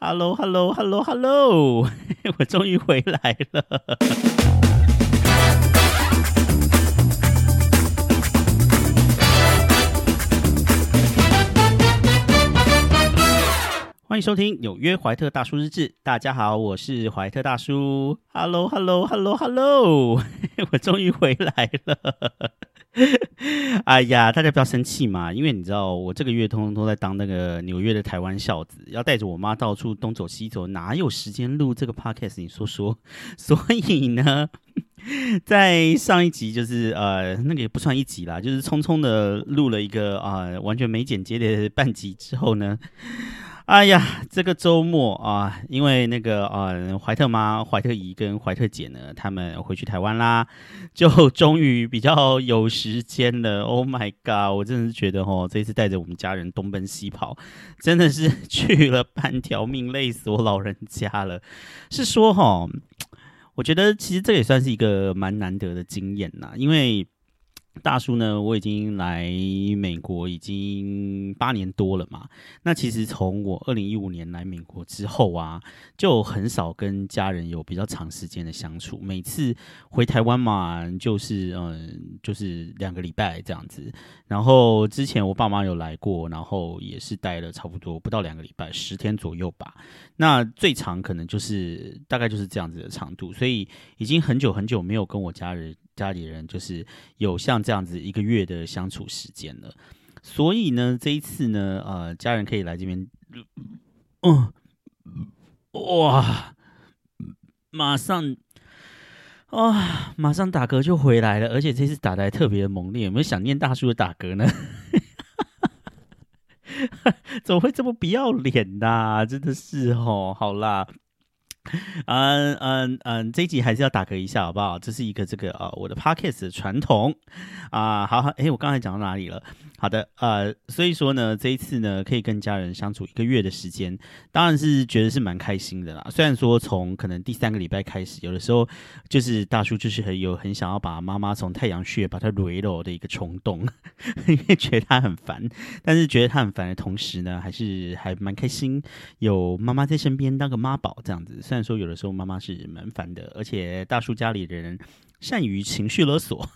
Hello，Hello，Hello，Hello，我终于回来了。欢迎收听纽约怀特大叔日志。大家好，我是怀特大叔。Hello，Hello，Hello，Hello，我终于回来了。哎呀，大家不要生气嘛，因为你知道我这个月通通都在当那个纽约的台湾孝子，要带着我妈到处东走西走，哪有时间录这个 podcast？你说说。所以呢，在上一集就是呃，那个也不算一集啦，就是匆匆的录了一个啊，完全没剪接的半集之后呢。哎呀，这个周末啊，因为那个呃，怀特妈、怀特姨跟怀特姐呢，他们回去台湾啦，就终于比较有时间了。Oh my god！我真的是觉得哦，这次带着我们家人东奔西跑，真的是去了半条命，累死我老人家了。是说哈，我觉得其实这也算是一个蛮难得的经验呐，因为。大叔呢？我已经来美国已经八年多了嘛。那其实从我二零一五年来美国之后啊，就很少跟家人有比较长时间的相处。每次回台湾嘛，就是嗯，就是两个礼拜这样子。然后之前我爸妈有来过，然后也是待了差不多不到两个礼拜，十天左右吧。那最长可能就是大概就是这样子的长度，所以已经很久很久没有跟我家人。家里人就是有像这样子一个月的相处时间了，所以呢，这一次呢，呃，家人可以来这边，嗯，哇，马上，啊，马上打嗝就回来了，而且这次打的还特别猛烈，有没有想念大叔的打嗝呢？怎么会这么不要脸呐？真的是哦，好啦。嗯嗯嗯，这一集还是要打嗝一下，好不好？这是一个这个啊，我的 podcast 的传统啊。好好，哎，我刚才讲到哪里了？好的，呃，所以说呢，这一次呢，可以跟家人相处一个月的时间，当然是觉得是蛮开心的啦。虽然说从可能第三个礼拜开始，有的时候就是大叔就是很有很想要把妈妈从太阳穴把她蕊了的一个冲动，因为觉得她很烦。但是觉得她很烦的同时呢，还是还蛮开心，有妈妈在身边当个妈宝这样子。虽然说有的时候妈妈是蛮烦的，而且大叔家里人善于情绪勒索。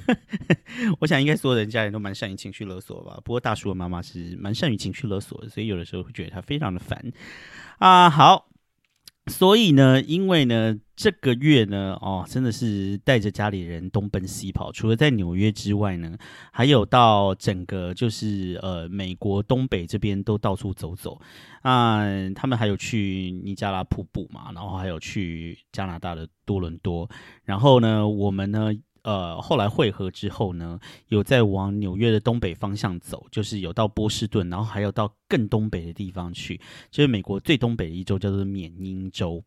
我想应该所有人家人都蛮善于情绪勒索吧。不过大叔的妈妈是蛮善于情绪勒索的，所以有的时候会觉得他非常的烦啊。好，所以呢，因为呢这个月呢，哦，真的是带着家里人东奔西跑，除了在纽约之外呢，还有到整个就是呃美国东北这边都到处走走啊。他们还有去尼加拉瀑布嘛，然后还有去加拿大的多伦多，然后呢，我们呢。呃，后来汇合之后呢，有在往纽约的东北方向走，就是有到波士顿，然后还有到更东北的地方去，就是美国最东北的一州叫做缅因州。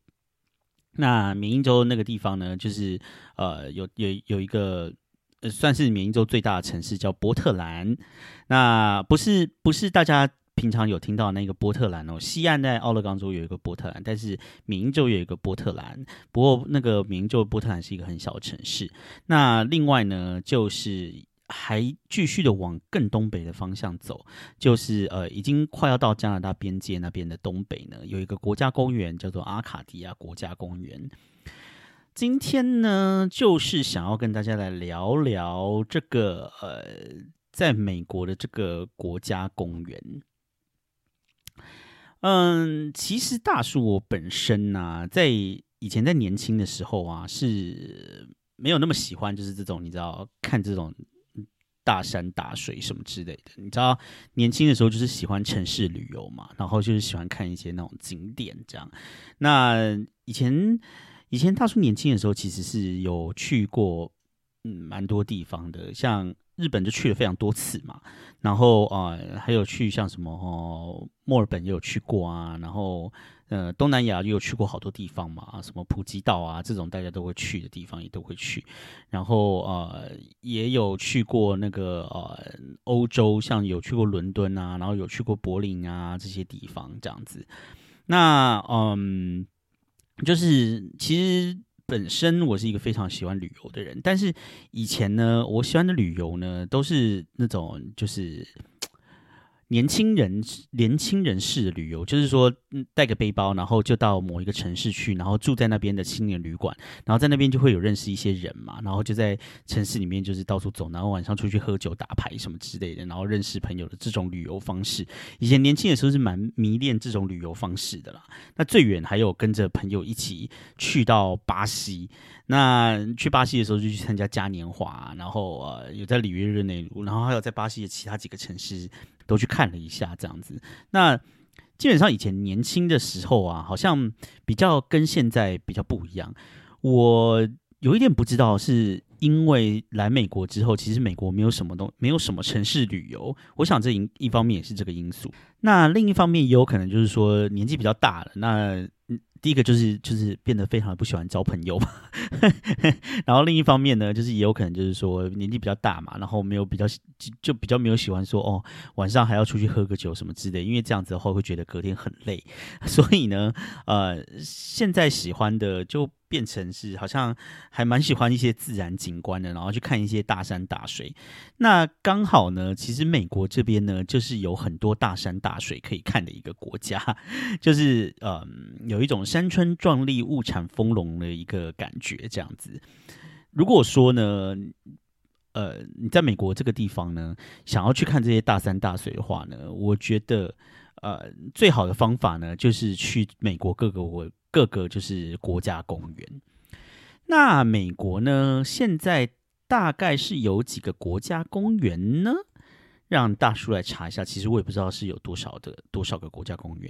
那缅因州那个地方呢，就是呃，有有有一个算是缅因州最大的城市叫波特兰。那不是不是大家。平常有听到那个波特兰哦，西岸在奥勒冈州有一个波特兰，但是明州有一个波特兰。不过那个明州波特兰是一个很小的城市。那另外呢，就是还继续的往更东北的方向走，就是呃，已经快要到加拿大边界那边的东北呢，有一个国家公园叫做阿卡迪亚国家公园。今天呢，就是想要跟大家来聊聊这个呃，在美国的这个国家公园。嗯，其实大叔我本身呢，在以前在年轻的时候啊，是没有那么喜欢，就是这种你知道看这种大山大水什么之类的。你知道年轻的时候就是喜欢城市旅游嘛，然后就是喜欢看一些那种景点这样。那以前以前大叔年轻的时候，其实是有去过嗯蛮多地方的，像。日本就去了非常多次嘛，然后啊，还有去像什么哦，墨尔本也有去过啊，然后呃，东南亚也有去过好多地方嘛，什么普吉岛啊这种大家都会去的地方也都会去，然后呃，也有去过那个呃欧洲，像有去过伦敦啊，然后有去过柏林啊这些地方这样子，那嗯，就是其实。本身我是一个非常喜欢旅游的人，但是以前呢，我喜欢的旅游呢，都是那种就是年轻人年轻人式的旅游，就是说带个背包，然后就到某一个城市去，然后住在那边的青年旅馆，然后在那边就会有认识一些人嘛，然后就在城市里面就是到处走，然后晚上出去喝酒打牌什么之类的，然后认识朋友的这种旅游方式。以前年轻的时候是蛮迷恋这种旅游方式的啦。那最远还有跟着朋友一起去到巴西。那去巴西的时候就去参加嘉年华，然后呃有在里约热内卢，然后还有在巴西的其他几个城市都去看了一下这样子。那基本上以前年轻的时候啊，好像比较跟现在比较不一样。我有一点不知道，是因为来美国之后，其实美国没有什么东，没有什么城市旅游。我想这一一方面也是这个因素。那另一方面也有可能就是说年纪比较大了，那。第一个就是就是变得非常的不喜欢交朋友，然后另一方面呢，就是也有可能就是说年纪比较大嘛，然后没有比较就比较没有喜欢说哦晚上还要出去喝个酒什么之类，因为这样子的话会觉得隔天很累，所以呢，呃，现在喜欢的就。变成是好像还蛮喜欢一些自然景观的，然后去看一些大山大水。那刚好呢，其实美国这边呢，就是有很多大山大水可以看的一个国家，就是嗯，有一种山川壮丽、物产丰隆的一个感觉。这样子，如果说呢，呃，你在美国这个地方呢，想要去看这些大山大水的话呢，我觉得呃，最好的方法呢，就是去美国各个国。各个就是国家公园。那美国呢？现在大概是有几个国家公园呢？让大叔来查一下。其实我也不知道是有多少的多少个国家公园。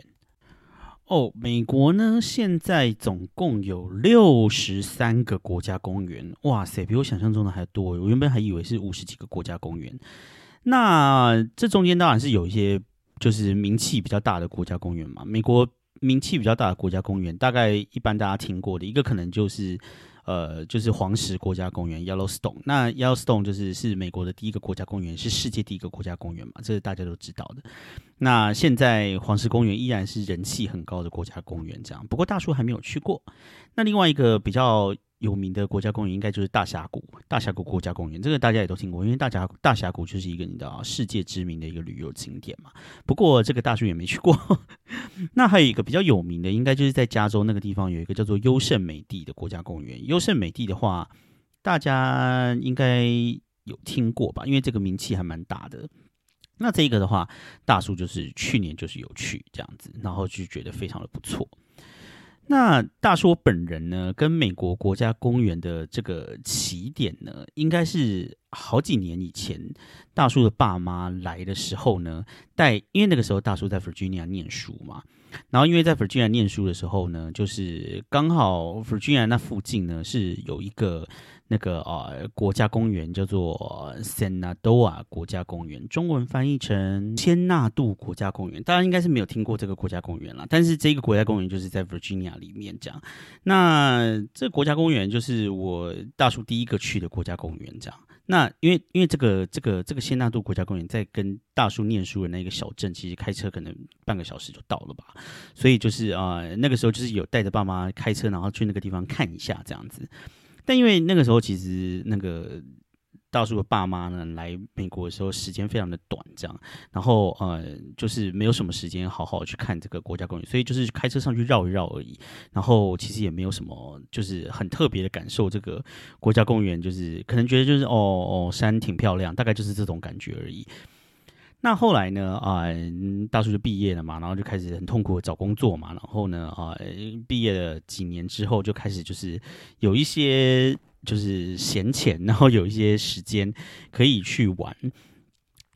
哦，美国呢，现在总共有六十三个国家公园。哇塞，比我想象中的还多。我原本还以为是五十几个国家公园。那这中间当然是有一些就是名气比较大的国家公园嘛。美国。名气比较大的国家公园，大概一般大家听过的一个可能就是，呃，就是黄石国家公园 （Yellowstone）。那 Yellowstone 就是是美国的第一个国家公园，是世界第一个国家公园嘛，这是大家都知道的。那现在黄石公园依然是人气很高的国家公园，这样。不过大叔还没有去过。那另外一个比较。有名的国家公园应该就是大峡谷，大峡谷国家公园，这个大家也都听过，因为大峡大峡谷就是一个你知道世界知名的一个旅游景点嘛。不过这个大叔也没去过。那还有一个比较有名的，应该就是在加州那个地方有一个叫做优胜美地的国家公园。优胜美地的话，大家应该有听过吧？因为这个名气还蛮大的。那这个的话，大叔就是去年就是有去这样子，然后就觉得非常的不错。那大叔本人呢，跟美国国家公园的这个起点呢，应该是好几年以前，大叔的爸妈来的时候呢，带，因为那个时候大叔在 Virginia 念书嘛，然后因为在 Virginia 念书的时候呢，就是刚好 Virginia 那附近呢是有一个。那个呃国家公园叫做 Senado 国家公园，中文翻译成千纳度国家公园。大家应该是没有听过这个国家公园了，但是这个国家公园就是在 Virginia 里面这样。那这国家公园就是我大叔第一个去的国家公园这样。那因为因为这个这个这个仙纳度国家公园在跟大叔念书的那个小镇，其实开车可能半个小时就到了吧。所以就是啊那个时候就是有带着爸妈开车，然后去那个地方看一下这样子。但因为那个时候，其实那个大叔的爸妈呢来美国的时候时间非常的短，这样，然后呃，就是没有什么时间好好去看这个国家公园，所以就是开车上去绕一绕而已。然后其实也没有什么，就是很特别的感受。这个国家公园就是可能觉得就是哦哦山挺漂亮，大概就是这种感觉而已。那后来呢？啊，大叔就毕业了嘛，然后就开始很痛苦的找工作嘛。然后呢，啊，毕业了几年之后，就开始就是有一些就是闲钱，然后有一些时间可以去玩。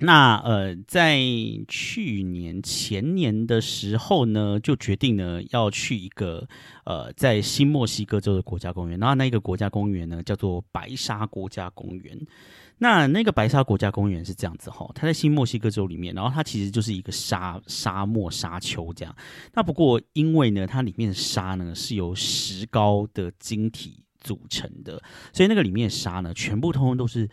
那呃，在去年前年的时候呢，就决定呢要去一个呃在新墨西哥州的国家公园。然后那个国家公园呢叫做白沙国家公园。那那个白沙国家公园是这样子哈，它在新墨西哥州里面，然后它其实就是一个沙沙漠沙丘这样。那不过因为呢，它里面的沙呢是由石膏的晶体组成的，所以那个里面的沙呢，全部通通都是。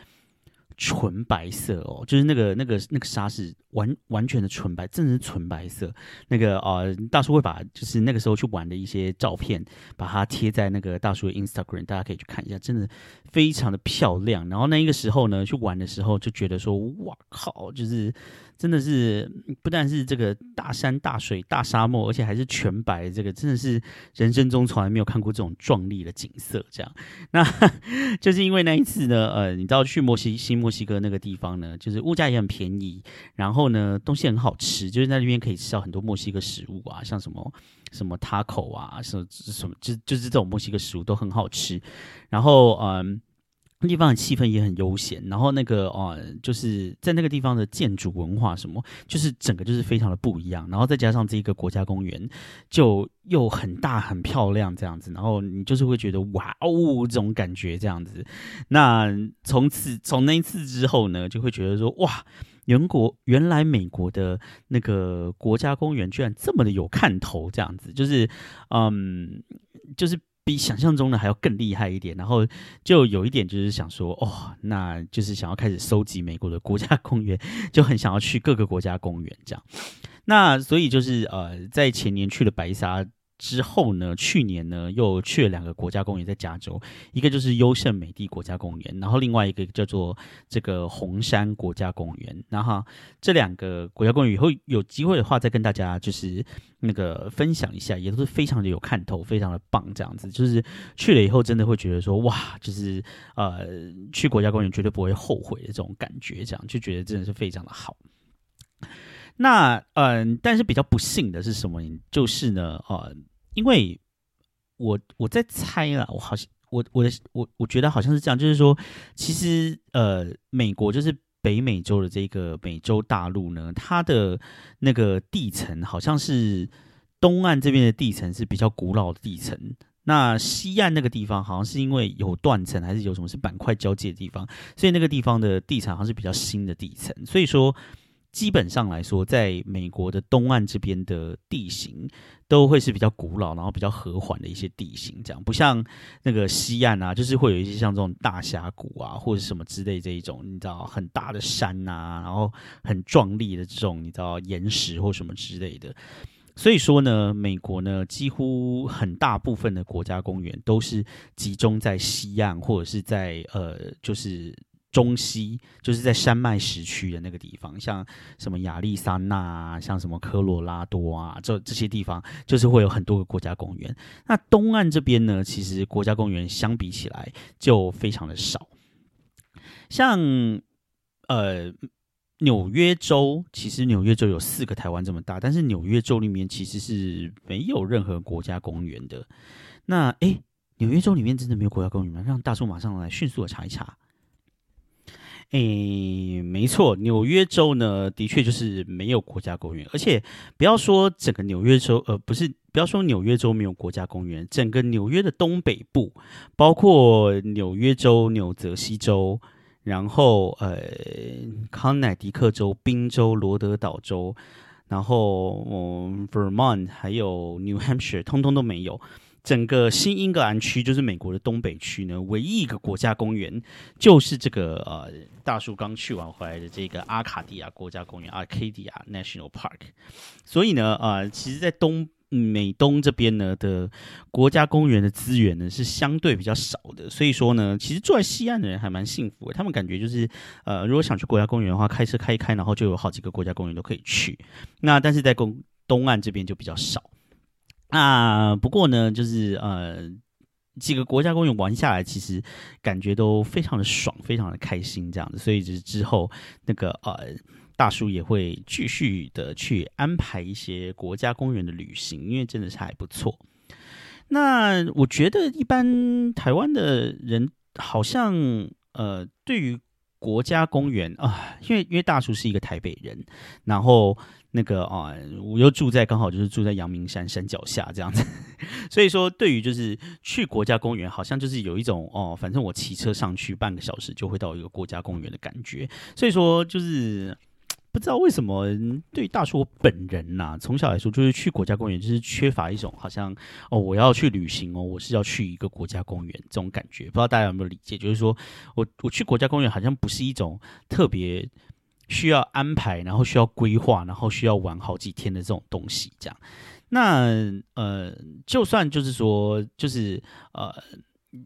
纯白色哦，就是那个那个那个纱是完完全的纯白，真的是纯白色。那个啊，大叔会把就是那个时候去玩的一些照片，把它贴在那个大叔的 Instagram，大家可以去看一下，真的非常的漂亮。然后那一个时候呢，去玩的时候就觉得说，哇靠，就是真的是不但是这个大山大水大沙漠，而且还是全白，这个真的是人生中从来没有看过这种壮丽的景色。这样，那 就是因为那一次呢，呃，你知道去墨西新墨西哥那个地方呢，就是物价也很便宜，然后呢东西很好吃，就是在那边可以吃到很多墨西哥食物啊，像什么什么塔口啊，什么什么，就就是这种墨西哥食物都很好吃，然后嗯。地方的气氛也很悠闲，然后那个哦，就是在那个地方的建筑文化什么，就是整个就是非常的不一样。然后再加上这个国家公园，就又很大很漂亮这样子，然后你就是会觉得哇哦这种感觉这样子。那从此从那一次之后呢，就会觉得说哇，原国原来美国的那个国家公园居然这么的有看头这样子，就是嗯，就是。比想象中的还要更厉害一点，然后就有一点就是想说，哦，那就是想要开始收集美国的国家公园，就很想要去各个国家公园这样。那所以就是呃，在前年去了白沙。之后呢？去年呢，又去了两个国家公园，在加州，一个就是优胜美地国家公园，然后另外一个叫做这个红山国家公园。然后这两个国家公园以后有机会的话，再跟大家就是那个分享一下，也都是非常的有看头，非常的棒。这样子就是去了以后，真的会觉得说，哇，就是呃，去国家公园绝对不会后悔的这种感觉，这样就觉得真的是非常的好。那嗯，但是比较不幸的是什么？就是呢，呃，因为我我在猜了，我好像我我的我我觉得好像是这样，就是说，其实呃，美国就是北美洲的这个美洲大陆呢，它的那个地层好像是东岸这边的地层是比较古老的地层，那西岸那个地方好像是因为有断层还是有什么是板块交界的地方，所以那个地方的地层好像是比较新的地层，所以说。基本上来说，在美国的东岸这边的地形都会是比较古老，然后比较和缓的一些地形，这样不像那个西岸啊，就是会有一些像这种大峡谷啊，或者什么之类这一种，你知道很大的山呐，然后很壮丽的这种你知道岩石或什么之类的。所以说呢，美国呢几乎很大部分的国家公园都是集中在西岸，或者是在呃就是。中西就是在山脉时区的那个地方，像什么亚利桑那啊，像什么科罗拉多啊，这这些地方就是会有很多个国家公园。那东岸这边呢，其实国家公园相比起来就非常的少。像呃纽约州，其实纽约州有四个台湾这么大，但是纽约州里面其实是没有任何国家公园的。那诶，纽约州里面真的没有国家公园吗？让大叔马上来迅速的查一查。诶，没错，纽约州呢，的确就是没有国家公园，而且不要说整个纽约州，呃，不是，不要说纽约州没有国家公园，整个纽约的东北部，包括纽约州、纽泽西州，然后呃，康乃狄克州、宾州、罗德岛州，然后嗯，Vermont 还有 New Hampshire，通通都没有。整个新英格兰区就是美国的东北区呢，唯一一个国家公园就是这个呃，大叔刚去完回来的这个阿卡迪亚国家公园 （Arcadia National Park）。所以呢，呃，其实，在东美东这边呢的国家公园的资源呢是相对比较少的。所以说呢，其实住在西岸的人还蛮幸福的，他们感觉就是呃，如果想去国家公园的话，开车开一开，然后就有好几个国家公园都可以去。那但是在东东岸这边就比较少。那不过呢，就是呃，几个国家公园玩下来，其实感觉都非常的爽，非常的开心这样子。所以就是之后那个呃，大叔也会继续的去安排一些国家公园的旅行，因为真的是还不错。那我觉得一般台湾的人好像呃，对于国家公园啊，因为因为大叔是一个台北人，然后。那个啊，我又住在刚好就是住在阳明山山脚下这样子，所以说对于就是去国家公园，好像就是有一种哦，反正我骑车上去半个小时就会到一个国家公园的感觉。所以说就是不知道为什么对大叔我本人呐，从小来说就是去国家公园就是缺乏一种好像哦，我要去旅行哦，我是要去一个国家公园这种感觉。不知道大家有没有理解？就是说我我去国家公园好像不是一种特别。需要安排，然后需要规划，然后需要玩好几天的这种东西，这样。那呃，就算就是说，就是呃，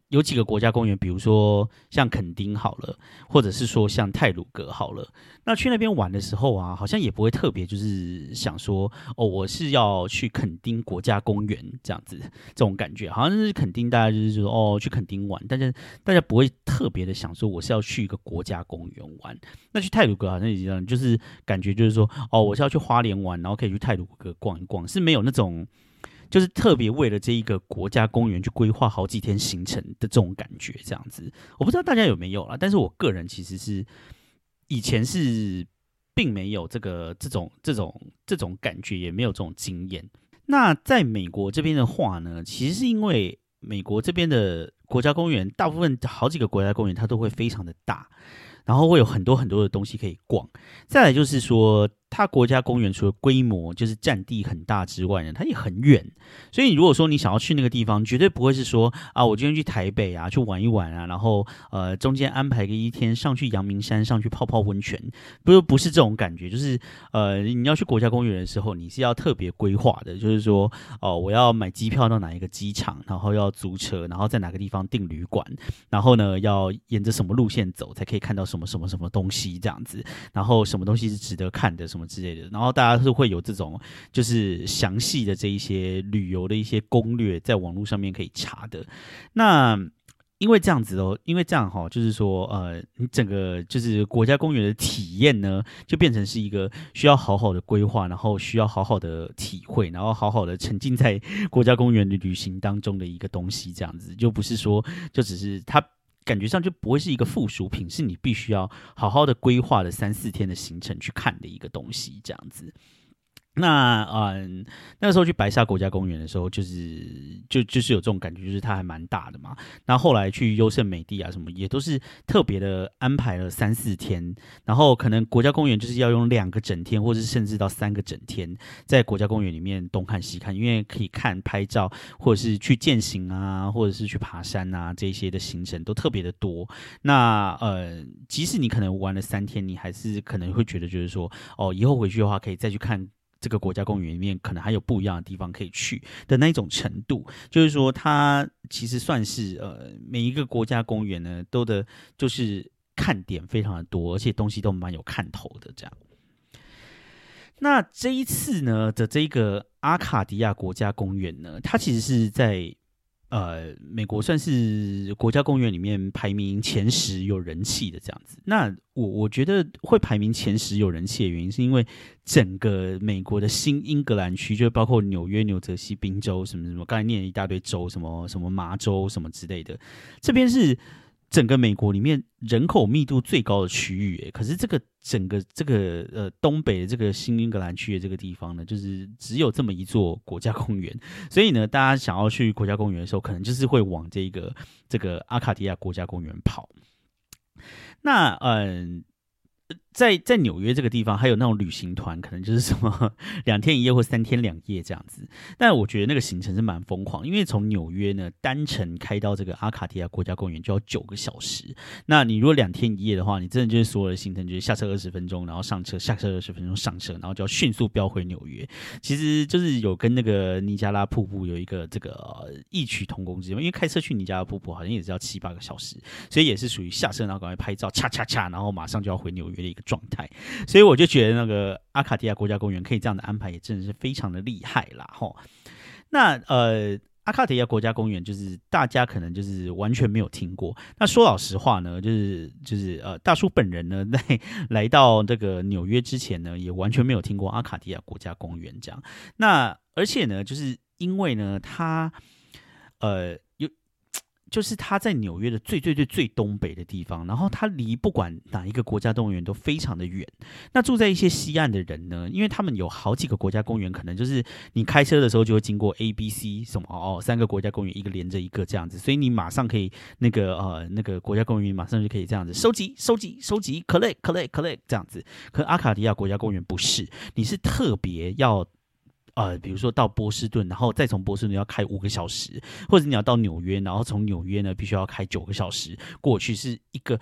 有几个国家公园，比如说像垦丁好了，或者是说像泰鲁阁好了。那去那边玩的时候啊，好像也不会特别就是想说哦，我是要去垦丁国家公园这样子，这种感觉好像是垦丁，大家就是说哦去垦丁玩，但是大家不会特别的想说我是要去一个国家公园玩。那去泰鲁阁好像也一样，就是感觉就是说哦，我是要去花莲玩，然后可以去泰鲁阁逛一逛，是没有那种。就是特别为了这一个国家公园去规划好几天行程的这种感觉，这样子，我不知道大家有没有啦，但是我个人其实是以前是并没有这个这种这种这种感觉，也没有这种经验。那在美国这边的话呢，其实是因为美国这边的国家公园，大部分好几个国家公园它都会非常的大，然后会有很多很多的东西可以逛。再来就是说。它国家公园除了规模就是占地很大之外呢，它也很远。所以如果说你想要去那个地方，绝对不会是说啊，我今天去台北啊，去玩一玩啊，然后呃中间安排个一天上去阳明山上去泡泡温泉，不不是这种感觉。就是呃你要去国家公园的时候，你是要特别规划的，就是说哦我要买机票到哪一个机场，然后要租车，然后在哪个地方订旅馆，然后呢要沿着什么路线走才可以看到什么什么什么东西这样子，然后什么东西是值得看的什么。什么之类的，然后大家是会有这种就是详细的这一些旅游的一些攻略，在网络上面可以查的。那因为这样子哦，因为这样哈，就是说呃，你整个就是国家公园的体验呢，就变成是一个需要好好的规划，然后需要好好的体会，然后好好的沉浸在国家公园的旅行当中的一个东西。这样子就不是说就只是它。感觉上就不会是一个附属品，是你必须要好好的规划的三四天的行程去看的一个东西，这样子。那嗯，那时候去白沙国家公园的时候，就是就就是有这种感觉，就是它还蛮大的嘛。那后来去优胜美地啊什么，也都是特别的安排了三四天。然后可能国家公园就是要用两个整天，或者甚至到三个整天，在国家公园里面东看西看，因为可以看拍照，或者是去践行啊，或者是去爬山啊，这些的行程都特别的多。那呃，即使你可能玩了三天，你还是可能会觉得就是说，哦，以后回去的话可以再去看。这个国家公园里面可能还有不一样的地方可以去的那一种程度，就是说它其实算是呃每一个国家公园呢都的，就是看点非常的多，而且东西都蛮有看头的这样。那这一次呢的这个阿卡迪亚国家公园呢，它其实是在。呃，美国算是国家公园里面排名前十有人气的这样子。那我我觉得会排名前十有人气的原因，是因为整个美国的新英格兰区，就包括纽约、纽泽西、宾州什么什么，刚才念了一大堆州，什么什么麻州什么之类的，这边是。整个美国里面人口密度最高的区域，诶，可是这个整个这个呃东北的这个新英格兰区的这个地方呢，就是只有这么一座国家公园，所以呢，大家想要去国家公园的时候，可能就是会往这个这个阿卡迪亚国家公园跑。那嗯。在在纽约这个地方，还有那种旅行团，可能就是什么 两天一夜或三天两夜这样子。但我觉得那个行程是蛮疯狂，因为从纽约呢单程开到这个阿卡迪亚国家公园就要九个小时。那你如果两天一夜的话，你真的就是所有的行程就是下车二十分钟，然后上车，下车二十分钟上车，然后就要迅速飙回纽约。其实就是有跟那个尼加拉瀑布有一个这个异曲同工之妙，因为开车去尼加拉瀑布好像也是要七八个小时，所以也是属于下车然后赶快拍照，恰恰恰，然后马上就要回纽约的一个。状态，所以我就觉得那个阿卡迪亚国家公园可以这样的安排，也真的是非常的厉害啦！吼，那呃，阿卡迪亚国家公园就是大家可能就是完全没有听过。那说老实话呢，就是就是呃，大叔本人呢，在来到这个纽约之前呢，也完全没有听过阿卡迪亚国家公园这样。那而且呢，就是因为呢，他呃。就是它在纽约的最最最最东北的地方，然后它离不管哪一个国家动物园都非常的远。那住在一些西岸的人呢，因为他们有好几个国家公园，可能就是你开车的时候就会经过 A、B、C 什么哦，三个国家公园一个连着一个这样子，所以你马上可以那个呃那个国家公园马上就可以这样子收集收集收集 collect collect collect 这样子。可阿卡迪亚国家公园不是，你是特别要。呃，比如说到波士顿，然后再从波士顿要开五个小时，或者你要到纽约，然后从纽约呢必须要开九个小时过去，是一个。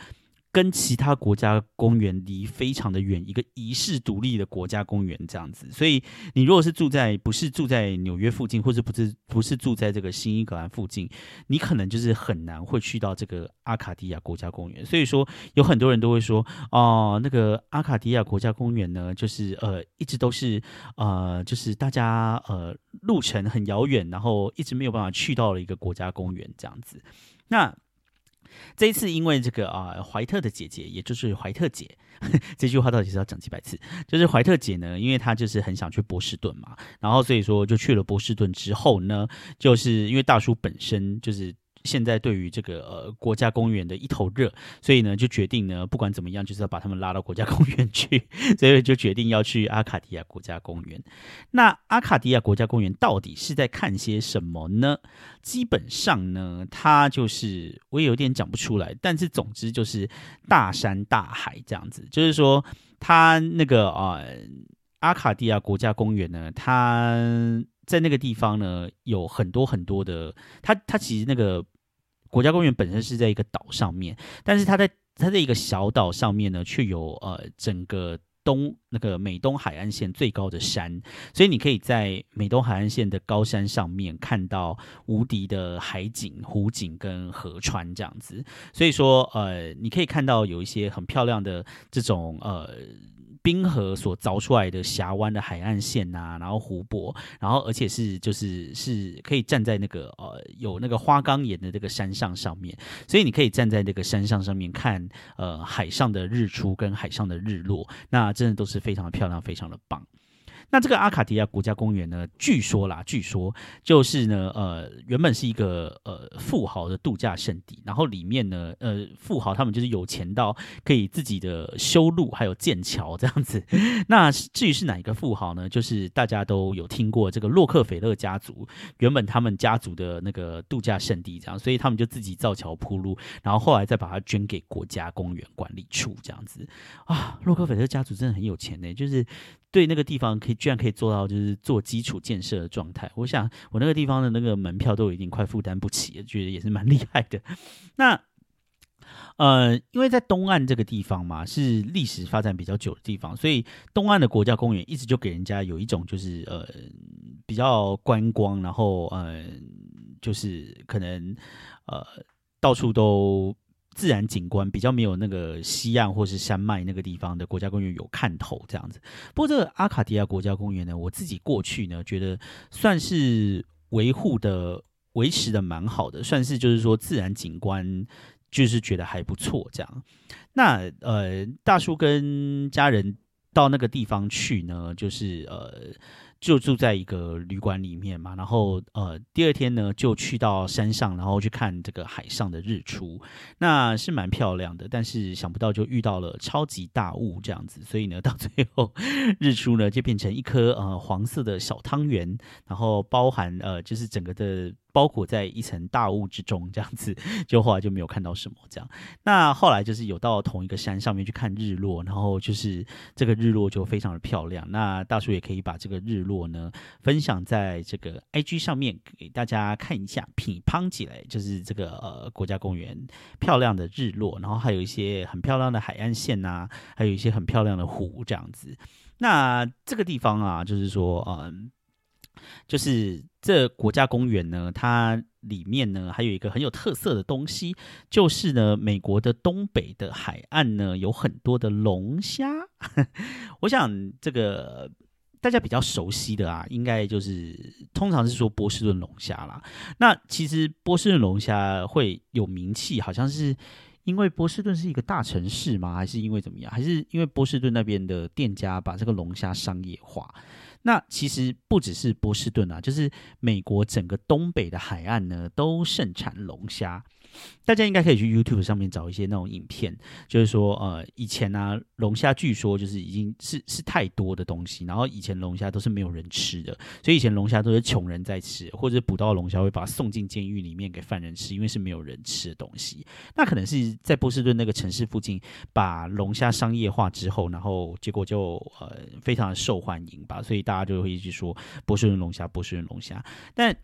跟其他国家公园离非常的远，一个遗世独立的国家公园这样子。所以你如果是住在不是住在纽约附近，或者不是不是住在这个新英格兰附近，你可能就是很难会去到这个阿卡迪亚国家公园。所以说有很多人都会说，哦，那个阿卡迪亚国家公园呢，就是呃一直都是呃就是大家呃路程很遥远，然后一直没有办法去到了一个国家公园这样子。那这一次，因为这个啊，怀特的姐姐，也就是怀特姐，这句话到底是要讲几百次？就是怀特姐呢，因为她就是很想去波士顿嘛，然后所以说就去了波士顿之后呢，就是因为大叔本身就是。现在对于这个呃国家公园的一头热，所以呢就决定呢不管怎么样就是要把他们拉到国家公园去，所以就决定要去阿卡迪亚国家公园。那阿卡迪亚国家公园到底是在看些什么呢？基本上呢，它就是我也有点讲不出来，但是总之就是大山大海这样子。就是说，它那个啊阿卡迪亚国家公园呢，它。在那个地方呢，有很多很多的，它它其实那个国家公园本身是在一个岛上面，但是它在它在一个小岛上面呢，却有呃整个东那个美东海岸线最高的山，所以你可以在美东海岸线的高山上面看到无敌的海景、湖景跟河川这样子，所以说呃，你可以看到有一些很漂亮的这种呃。冰河所凿出来的峡湾的海岸线呐，然后湖泊，然后而且是就是是可以站在那个呃有那个花岗岩的这个山上上面，所以你可以站在那个山上上面看呃海上的日出跟海上的日落，那真的都是非常的漂亮，非常的棒。那这个阿卡迪亚国家公园呢？据说啦，据说就是呢，呃，原本是一个呃富豪的度假胜地，然后里面呢，呃，富豪他们就是有钱到可以自己的修路，还有建桥这样子。那至于是哪一个富豪呢？就是大家都有听过这个洛克菲勒家族，原本他们家族的那个度假胜地这样，所以他们就自己造桥铺路，然后后来再把它捐给国家公园管理处这样子。啊，洛克菲勒家族真的很有钱呢，就是。对那个地方可以居然可以做到就是做基础建设的状态，我想我那个地方的那个门票都已经快负担不起了，觉得也是蛮厉害的。那呃，因为在东岸这个地方嘛，是历史发展比较久的地方，所以东岸的国家公园一直就给人家有一种就是呃比较观光，然后呃就是可能呃到处都。自然景观比较没有那个西岸或是山脉那个地方的国家公园有看头这样子。不过这个阿卡迪亚国家公园呢，我自己过去呢，觉得算是维护的、维持的蛮好的，算是就是说自然景观就是觉得还不错这样。那呃，大叔跟家人到那个地方去呢，就是呃。就住在一个旅馆里面嘛，然后呃，第二天呢就去到山上，然后去看这个海上的日出，那是蛮漂亮的。但是想不到就遇到了超级大雾这样子，所以呢到最后 日出呢就变成一颗呃黄色的小汤圆，然后包含呃就是整个的。包裹在一层大雾之中，这样子，就后来就没有看到什么这样。那后来就是有到同一个山上面去看日落，然后就是这个日落就非常的漂亮。那大叔也可以把这个日落呢分享在这个 IG 上面给大家看一下，品乓起来就是这个呃国家公园漂亮的日落，然后还有一些很漂亮的海岸线呐，还有一些很漂亮的湖这样子。那这个地方啊，就是说嗯。就是这国家公园呢，它里面呢还有一个很有特色的东西，就是呢美国的东北的海岸呢有很多的龙虾。我想这个大家比较熟悉的啊，应该就是通常是说波士顿龙虾啦。那其实波士顿龙虾会有名气，好像是因为波士顿是一个大城市吗？还是因为怎么样？还是因为波士顿那边的店家把这个龙虾商业化？那其实不只是波士顿啊，就是美国整个东北的海岸呢，都盛产龙虾。大家应该可以去 YouTube 上面找一些那种影片，就是说，呃，以前呢，龙虾据说就是已经是是太多的东西，然后以前龙虾都是没有人吃的，所以以前龙虾都是穷人在吃，或者捕到龙虾会把它送进监狱里面给犯人吃，因为是没有人吃的东西。那可能是在波士顿那个城市附近把龙虾商业化之后，然后结果就呃非常的受欢迎吧，所以大家就会一直说波士顿龙虾，波士顿龙虾，但。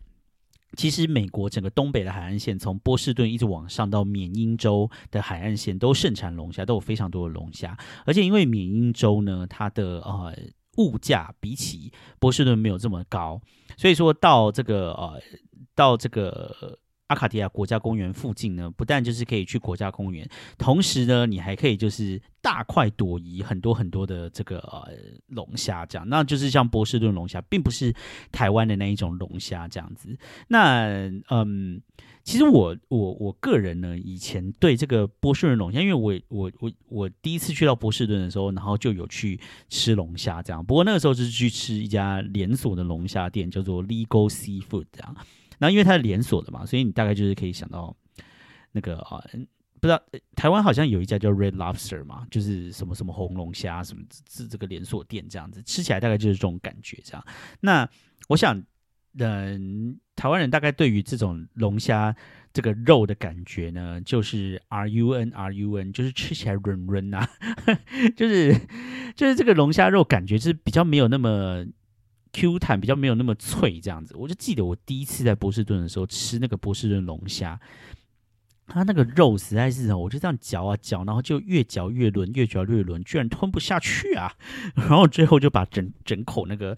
其实美国整个东北的海岸线，从波士顿一直往上到缅因州的海岸线，都盛产龙虾，都有非常多的龙虾。而且因为缅因州呢，它的呃物价比起波士顿没有这么高，所以说到这个呃到这个。阿卡迪亚国家公园附近呢，不但就是可以去国家公园，同时呢，你还可以就是大快朵颐，很多很多的这个呃龙虾这样，那就是像波士顿龙虾，并不是台湾的那一种龙虾这样子。那嗯，其实我我我个人呢，以前对这个波士顿龙虾，因为我我我我第一次去到波士顿的时候，然后就有去吃龙虾这样，不过那个时候是去吃一家连锁的龙虾店，叫做 Legal Seafood 这样。然后因为它是连锁的嘛，所以你大概就是可以想到那个啊，不知道台湾好像有一家叫 Red Lobster 嘛，就是什么什么红龙虾什么这这个连锁店这样子，吃起来大概就是这种感觉这样。那我想，嗯，台湾人大概对于这种龙虾这个肉的感觉呢，就是 R U N R U N，就是吃起来软软呐，就是就是这个龙虾肉感觉是比较没有那么。Q 弹比较没有那么脆，这样子，我就记得我第一次在波士顿的时候吃那个波士顿龙虾，它那个肉实在是，我就这样嚼啊嚼，然后就越嚼越轮，越嚼越轮，居然吞不下去啊！然后最后就把整整口那个。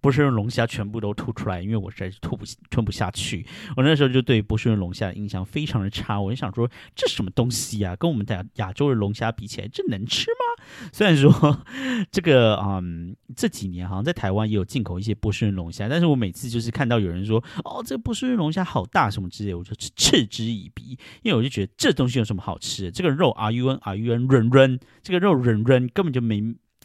波士顿龙虾全部都吐出来，因为我实在是吐不吞不下去。我那时候就对波士顿龙虾的印象非常的差。我就想说，这什么东西啊？跟我们亚亚洲的龙虾比起来，这能吃吗？虽然说这个嗯这几年好像在台湾也有进口一些波士顿龙虾，但是我每次就是看到有人说哦这波士顿龙虾好大什么之类，我就嗤之以鼻，因为我就觉得这东西有什么好吃的？这个肉 R U N R U N 润润，这个肉润润根本就没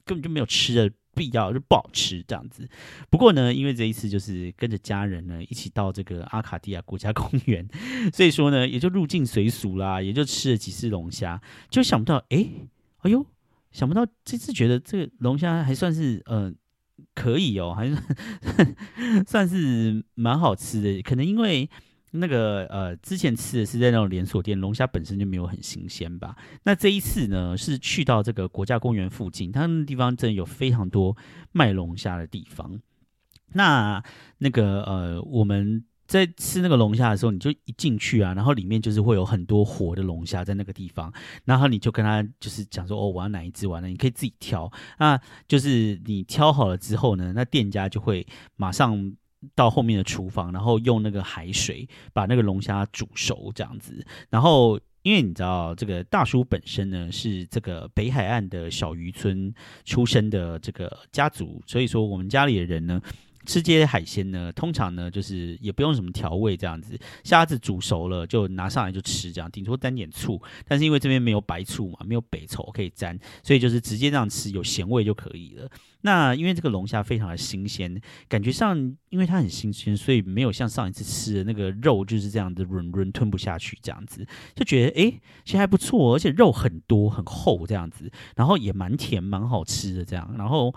根本就没有吃的。必要就不好吃这样子，不过呢，因为这一次就是跟着家人呢一起到这个阿卡迪亚国家公园，所以说呢也就入境随俗啦，也就吃了几次龙虾，就想不到哎，哎呦，想不到这次觉得这个龙虾还算是呃可以哦，还是 算是蛮好吃的，可能因为。那个呃，之前吃的是在那种连锁店，龙虾本身就没有很新鲜吧。那这一次呢，是去到这个国家公园附近，它那地方真的有非常多卖龙虾的地方。那那个呃，我们在吃那个龙虾的时候，你就一进去啊，然后里面就是会有很多活的龙虾在那个地方，然后你就跟他就是讲说，哦，我要哪一只完了，你可以自己挑。那就是你挑好了之后呢，那店家就会马上。到后面的厨房，然后用那个海水把那个龙虾煮熟，这样子。然后，因为你知道，这个大叔本身呢是这个北海岸的小渔村出生的这个家族，所以说我们家里的人呢。吃这些海鲜呢，通常呢就是也不用什么调味，这样子虾子煮熟了就拿上来就吃，这样顶多沾点醋。但是因为这边没有白醋嘛，没有北醋可以沾，所以就是直接这样吃，有咸味就可以了。那因为这个龙虾非常的新鲜，感觉上因为它很新鲜，所以没有像上一次吃的那个肉就是这样子润润吞不下去这样子，就觉得哎其实还不错，而且肉很多很厚这样子，然后也蛮甜蛮好吃的这样，然后。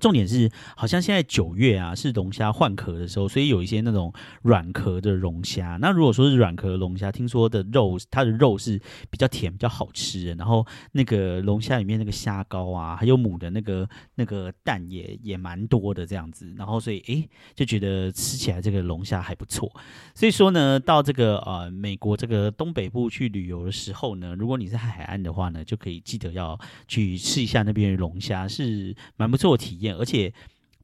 重点是，好像现在九月啊，是龙虾换壳的时候，所以有一些那种软壳的龙虾。那如果说是软壳龙虾，听说的肉，它的肉是比较甜、比较好吃的。然后那个龙虾里面那个虾膏啊，还有母的那个那个蛋也也蛮多的这样子。然后所以诶，就觉得吃起来这个龙虾还不错。所以说呢，到这个呃美国这个东北部去旅游的时候呢，如果你是海岸的话呢，就可以记得要去吃一下那边的龙虾，是蛮不错的体验。而且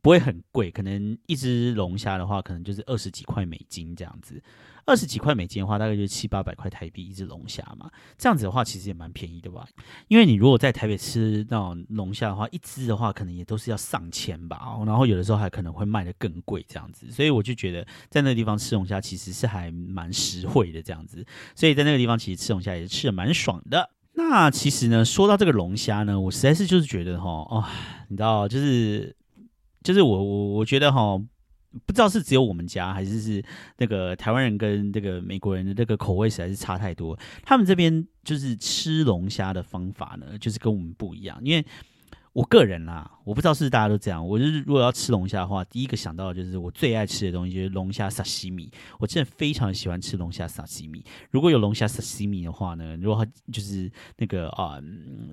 不会很贵，可能一只龙虾的话，可能就是二十几块美金这样子。二十几块美金的话，大概就是七八百块台币一只龙虾嘛。这样子的话，其实也蛮便宜的吧。因为你如果在台北吃那种龙虾的话，一只的话可能也都是要上千吧。然后有的时候还可能会卖的更贵这样子。所以我就觉得在那个地方吃龙虾其实是还蛮实惠的这样子。所以在那个地方其实吃龙虾也是吃的蛮爽的。那其实呢，说到这个龙虾呢，我实在是就是觉得哈，哦，你知道，就是就是我我我觉得哈，不知道是只有我们家，还是是那个台湾人跟这个美国人的这个口味实在是差太多。他们这边就是吃龙虾的方法呢，就是跟我们不一样，因为我个人啦，我不知道是大家都这样。我就是如果要吃龙虾的话，第一个想到的就是我最爱吃的东西就是龙虾沙西米。我真的非常喜欢吃龙虾沙西米。如果有龙虾沙西米的话呢，如果就是那个啊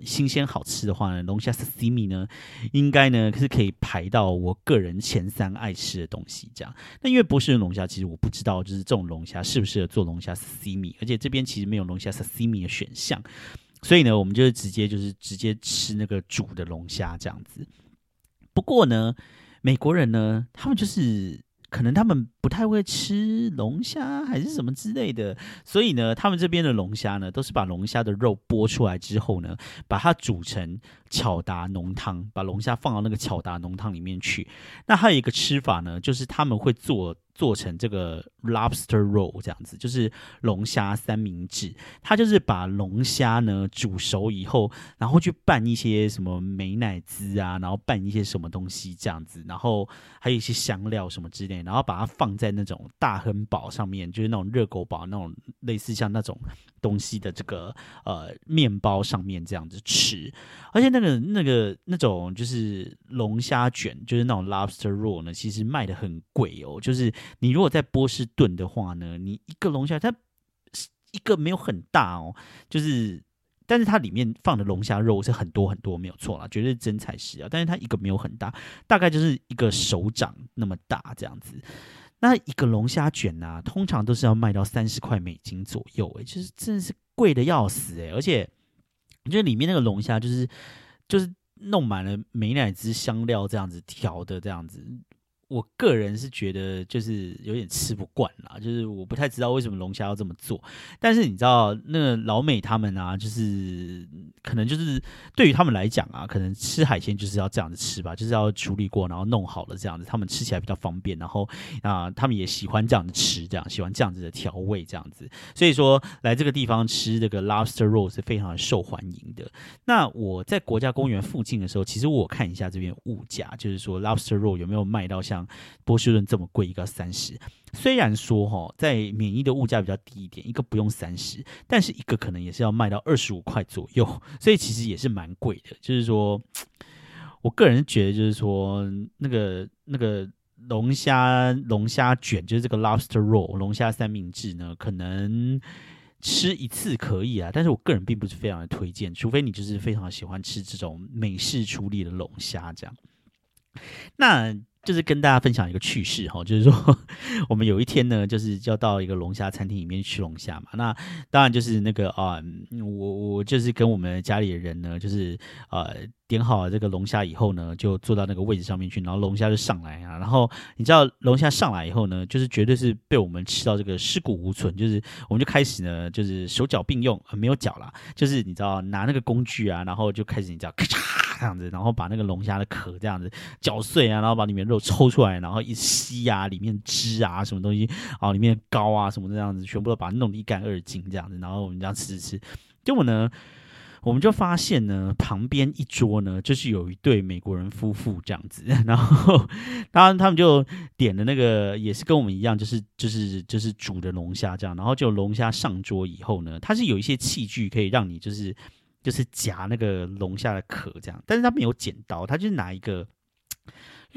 新鲜好吃的话呢，龙虾沙西米呢，应该呢是可以排到我个人前三爱吃的东西。这样，那因为波士顿龙虾其实我不知道，就是这种龙虾适不适合做龙虾沙西米，而且这边其实没有龙虾沙西米的选项。所以呢，我们就是直接就是直接吃那个煮的龙虾这样子。不过呢，美国人呢，他们就是可能他们不太会吃龙虾还是什么之类的，所以呢，他们这边的龙虾呢，都是把龙虾的肉剥出来之后呢，把它煮成巧达浓汤，把龙虾放到那个巧达浓汤里面去。那还有一个吃法呢，就是他们会做。做成这个 lobster roll 这样子，就是龙虾三明治。它就是把龙虾呢煮熟以后，然后去拌一些什么美乃滋啊，然后拌一些什么东西这样子，然后还有一些香料什么之类，然后把它放在那种大亨堡上面，就是那种热狗堡那种类似像那种东西的这个呃面包上面这样子吃。而且那个那个那种就是龙虾卷，就是那种 lobster roll 呢，其实卖的很贵哦，就是。你如果在波士顿的话呢，你一个龙虾它一个没有很大哦，就是，但是它里面放的龙虾肉是很多很多，没有错啦，绝对是真材实料。但是它一个没有很大，大概就是一个手掌那么大这样子。那一个龙虾卷呢，通常都是要卖到三十块美金左右，哎，就是真的是贵的要死哎。而且我觉得里面那个龙虾就是就是弄满了美乃滋香料这样子调的这样子。我个人是觉得就是有点吃不惯啦，就是我不太知道为什么龙虾要这么做。但是你知道，那老美他们啊，就是可能就是对于他们来讲啊，可能吃海鲜就是要这样子吃吧，就是要处理过，然后弄好了这样子，他们吃起来比较方便。然后啊，他们也喜欢这样子吃，这样喜欢这样子的调味这样子。所以说来这个地方吃这个 lobster roll 是非常的受欢迎的。那我在国家公园附近的时候，其实我看一下这边物价，就是说 lobster roll 有没有卖到像。波士顿这么贵，一个三十。虽然说哈，在免疫的物价比较低一点，一个不用三十，但是一个可能也是要卖到二十五块左右，所以其实也是蛮贵的。就是说，我个人觉得，就是说，那个那个龙虾龙虾卷，就是这个 lobster roll 龙虾三明治呢，可能吃一次可以啊，但是我个人并不是非常的推荐，除非你就是非常喜欢吃这种美式处理的龙虾这样。那就是跟大家分享一个趣事哈，就是说我们有一天呢，就是要到一个龙虾餐厅里面吃龙虾嘛。那当然就是那个啊，我我就是跟我们家里的人呢，就是呃。点好了这个龙虾以后呢，就坐到那个位置上面去，然后龙虾就上来啊。然后你知道龙虾上来以后呢，就是绝对是被我们吃到这个尸骨无存，就是我们就开始呢，就是手脚并用，没有脚啦，就是你知道拿那个工具啊，然后就开始你知道咔嚓这样子，然后把那个龙虾的壳这样子搅碎啊，然后把里面肉抽出来，然后一吸啊，里面汁啊什么东西啊，里面膏啊什么这样子，全部都把它弄得一干二净这样子，然后我们这样吃吃吃，结果呢？我们就发现呢，旁边一桌呢，就是有一对美国人夫妇这样子，然后当然他们就点的那个也是跟我们一样，就是就是就是煮的龙虾这样，然后就龙虾上桌以后呢，它是有一些器具可以让你就是就是夹那个龙虾的壳这样，但是他没有剪刀，他就是拿一个。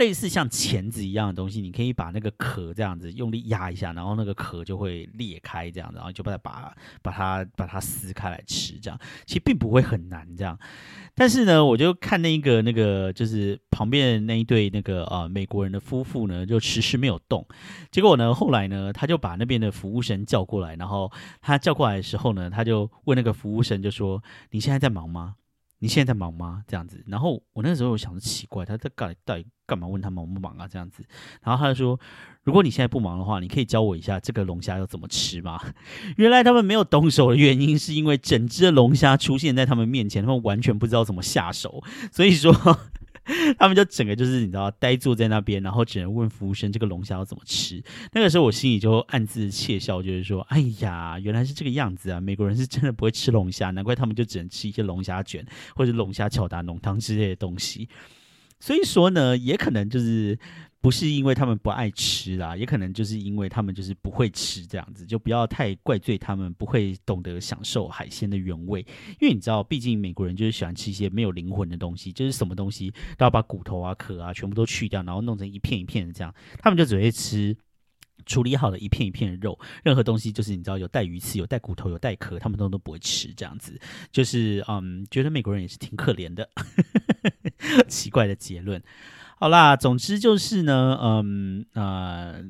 类似像钳子一样的东西，你可以把那个壳这样子用力压一下，然后那个壳就会裂开，这样子，然后就把它把把它把它撕开来吃，这样其实并不会很难，这样。但是呢，我就看那个那个就是旁边那一对那个呃美国人的夫妇呢，就迟迟没有动。结果呢，后来呢，他就把那边的服务生叫过来，然后他叫过来的时候呢，他就问那个服务生就说：“你现在在忙吗？”你现在在忙吗？这样子，然后我那时候我想着奇怪，他在干到底干嘛？问他忙不忙啊？这样子，然后他就说，如果你现在不忙的话，你可以教我一下这个龙虾要怎么吃吗？原来他们没有动手的原因，是因为整只龙虾出现在他们面前，他们完全不知道怎么下手，所以说。他们就整个就是你知道呆坐在那边，然后只能问服务生这个龙虾要怎么吃。那个时候我心里就暗自窃笑，就是说，哎呀，原来是这个样子啊！美国人是真的不会吃龙虾，难怪他们就只能吃一些龙虾卷或者龙虾巧达浓汤之类的东西。所以说呢，也可能就是不是因为他们不爱吃啦，也可能就是因为他们就是不会吃这样子，就不要太怪罪他们不会懂得享受海鲜的原味。因为你知道，毕竟美国人就是喜欢吃一些没有灵魂的东西，就是什么东西都要把骨头啊、壳啊全部都去掉，然后弄成一片一片的这样，他们就只会吃。处理好的一片一片的肉，任何东西就是你知道有带鱼刺、有带骨头、有带壳，他们都都不会吃。这样子就是嗯，觉得美国人也是挺可怜的。奇怪的结论。好啦，总之就是呢，嗯呃，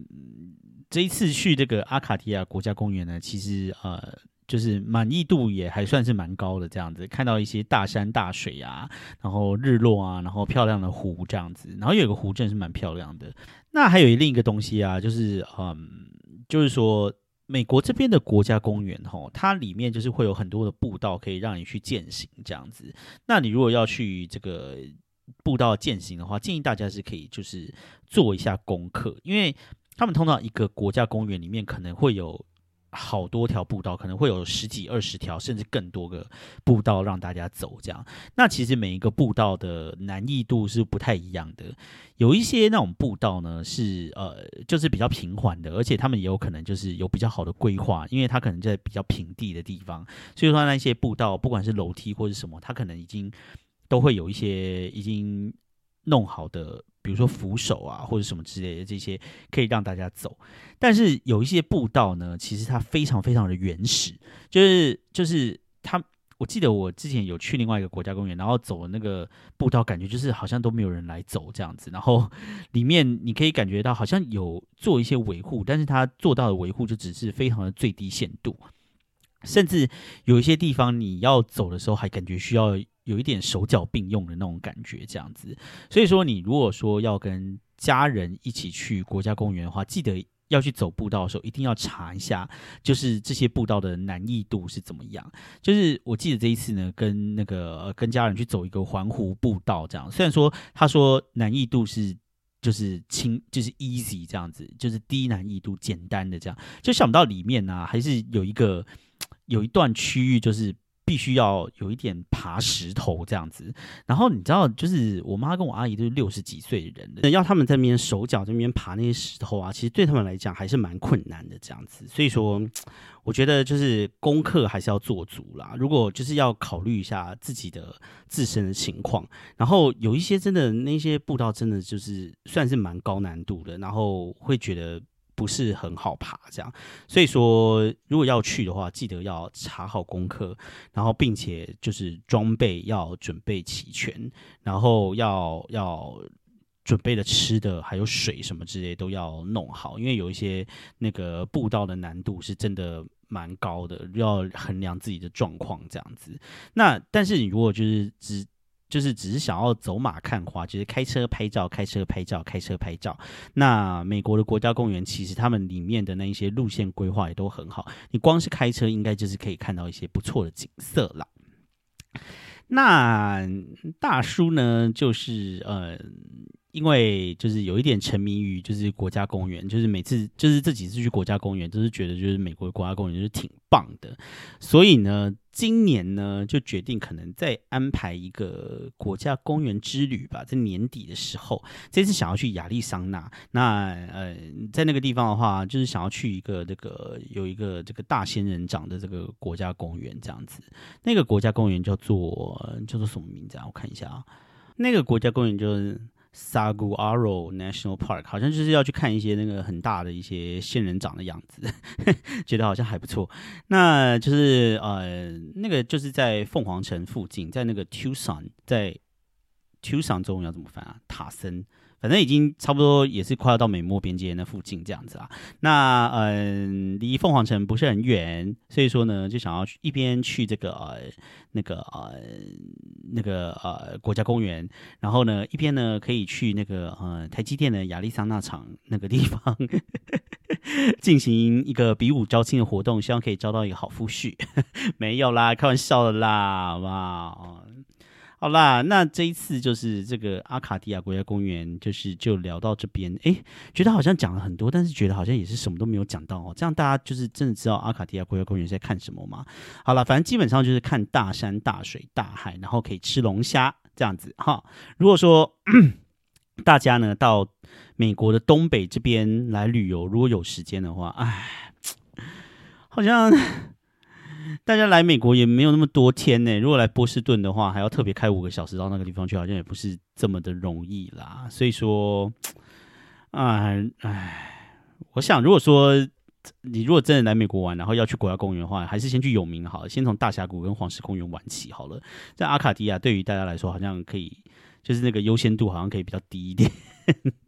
这一次去这个阿卡迪亚国家公园呢，其实呃，就是满意度也还算是蛮高的。这样子看到一些大山大水啊，然后日落啊，然后漂亮的湖这样子，然后有个湖镇是蛮漂亮的。那还有另一个东西啊，就是嗯，就是说美国这边的国家公园吼，它里面就是会有很多的步道可以让你去践行这样子。那你如果要去这个步道践行的话，建议大家是可以就是做一下功课，因为他们通常一个国家公园里面可能会有。好多条步道，可能会有十几、二十条，甚至更多个步道让大家走。这样，那其实每一个步道的难易度是不太一样的。有一些那种步道呢，是呃，就是比较平缓的，而且他们也有可能就是有比较好的规划，因为它可能在比较平地的地方，所以说那些步道，不管是楼梯或者什么，它可能已经都会有一些已经弄好的。比如说扶手啊，或者什么之类的这些，可以让大家走。但是有一些步道呢，其实它非常非常的原始，就是就是它。我记得我之前有去另外一个国家公园，然后走那个步道，感觉就是好像都没有人来走这样子。然后里面你可以感觉到好像有做一些维护，但是它做到的维护就只是非常的最低限度，甚至有一些地方你要走的时候，还感觉需要。有一点手脚并用的那种感觉，这样子。所以说，你如果说要跟家人一起去国家公园的话，记得要去走步道的时候，一定要查一下，就是这些步道的难易度是怎么样。就是我记得这一次呢，跟那个跟家人去走一个环湖步道，这样。虽然说他说难易度是就是轻，就是 easy 这样子，就是低难易度、简单的这样，就想不到里面呢，还是有一个 有一段区域就是。必须要有一点爬石头这样子，然后你知道，就是我妈跟我阿姨都是六十几岁的人，要他们在那边手脚这边爬那些石头啊，其实对他们来讲还是蛮困难的这样子。所以说，我觉得就是功课还是要做足啦。如果就是要考虑一下自己的自身的情况，然后有一些真的那些步道真的就是算是蛮高难度的，然后会觉得。不是很好爬，这样，所以说如果要去的话，记得要查好功课，然后并且就是装备要准备齐全，然后要要准备的吃的还有水什么之类都要弄好，因为有一些那个步道的难度是真的蛮高的，要衡量自己的状况这样子。那但是你如果就是只就是只是想要走马看花，就是开车拍照、开车拍照、开车拍照。那美国的国家公园其实他们里面的那一些路线规划也都很好，你光是开车应该就是可以看到一些不错的景色了。那大叔呢，就是嗯。因为就是有一点沉迷于就是国家公园，就是每次就是这几次去国家公园都是觉得就是美国的国家公园就是挺棒的，所以呢，今年呢就决定可能再安排一个国家公园之旅吧，在年底的时候，这次想要去亚利桑那，那呃在那个地方的话，就是想要去一个这个有一个这个大仙人掌的这个国家公园这样子，那个国家公园叫做叫做什么名字啊？我看一下啊，那个国家公园就是。Saguaro National Park 好像就是要去看一些那个很大的一些仙人掌的样子，觉得好像还不错。那就是呃，那个就是在凤凰城附近，在那个 Tucson，在 Tucson 中文要怎么翻啊？塔森。反正已经差不多也是快要到美墨边界那附近这样子啊，那嗯离凤凰城不是很远，所以说呢就想要一边去这个呃那个呃那个呃国家公园，然后呢一边呢可以去那个呃台积电的亚利桑那厂那个地方 进行一个比武招亲的活动，希望可以招到一个好夫婿。没有啦，开玩笑的啦，好不好？啦，那这一次就是这个阿卡迪亚国家公园，就是就聊到这边。哎，觉得好像讲了很多，但是觉得好像也是什么都没有讲到哦。这样大家就是真的知道阿卡迪亚国家公园在看什么吗？好了，反正基本上就是看大山、大水、大海，然后可以吃龙虾这样子哈。如果说 大家呢到美国的东北这边来旅游，如果有时间的话，哎，好像大家来美国也没有那么多天呢。如果来波士顿的话，还要特别开五个小时到那个地方去，好像也不是这么的容易啦。所以说，哎哎，我想如果说你如果真的来美国玩，然后要去国家公园的话，还是先去有名好，先从大峡谷跟黄石公园玩起好了。在阿卡迪亚，对于大家来说，好像可以。就是那个优先度好像可以比较低一点，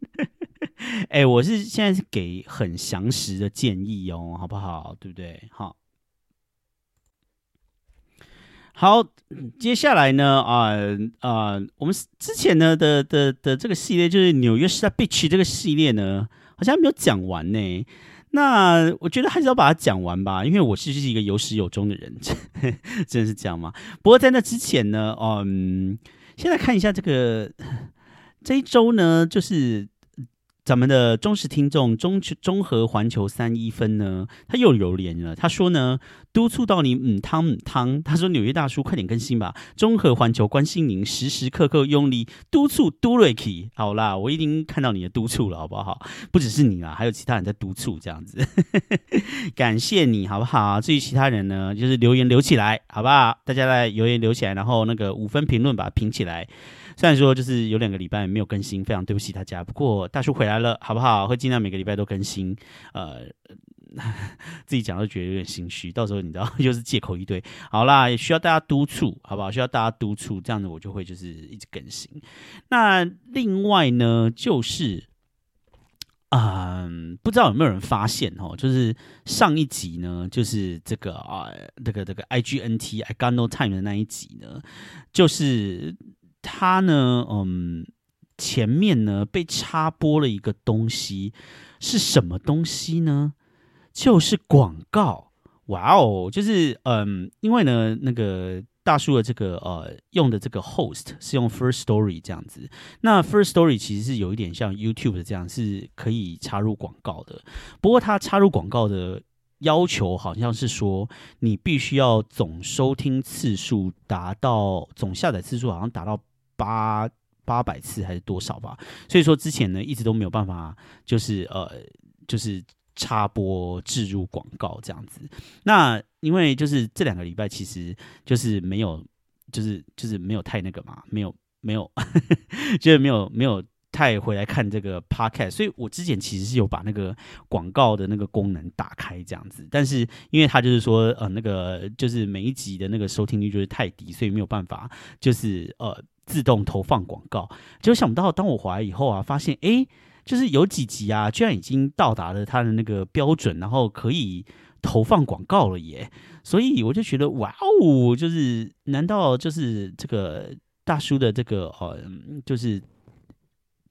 哎，我是现在是给很详实的建议哦，好不好？对不对？好，好，接下来呢，啊啊，我们之前呢的的的这个系列就是纽约时代 Beach 这个系列呢，好像没有讲完呢。那我觉得还是要把它讲完吧，因为我是是一个有始有终的人，真的是这样吗？不过在那之前呢，嗯。先来看一下这个这一周呢，就是。咱们的忠实听众中中和环球三一分呢，他又留言了。他说呢，督促到你嗯汤嗯汤。他说纽约大叔快点更新吧，中和环球关心您，时时刻刻用力督促都瑞奇。好啦，我已经看到你的督促了，好不好？不只是你啦，还有其他人在督促这样子。感谢你好不好？至于其他人呢，就是留言留起来，好不好？大家来留言留起来，然后那个五分评论把它评起来。虽然说就是有两个礼拜没有更新，非常对不起大家。不过大叔回来了，好不好？会尽量每个礼拜都更新。呃，自己讲都觉得有点心虚，到时候你知道又是借口一堆。好啦，也需要大家督促，好不好？需要大家督促，这样子我就会就是一直更新。那另外呢，就是嗯，不知道有没有人发现哦，就是上一集呢，就是这个啊，这个这个 I G N T I Got No Time 的那一集呢，就是。他呢，嗯，前面呢被插播了一个东西，是什么东西呢？就是广告。哇哦，就是嗯，因为呢，那个大叔的这个呃用的这个 host 是用 First Story 这样子。那 First Story 其实是有一点像 YouTube 的这样，是可以插入广告的。不过它插入广告的要求好像是说，你必须要总收听次数达到，总下载次数好像达到。八八百次还是多少吧？所以说之前呢，一直都没有办法，就是呃，就是插播置入广告这样子。那因为就是这两个礼拜，其实就是没有，就是就是没有太那个嘛，没有没有，就是没有没有太回来看这个 podcast。所以我之前其实是有把那个广告的那个功能打开这样子，但是因为他就是说呃那个就是每一集的那个收听率就是太低，所以没有办法，就是呃。自动投放广告，结果想不到，当我回来以后啊，发现哎，就是有几集啊，居然已经到达了他的那个标准，然后可以投放广告了耶！所以我就觉得哇哦，就是难道就是这个大叔的这个呃，就是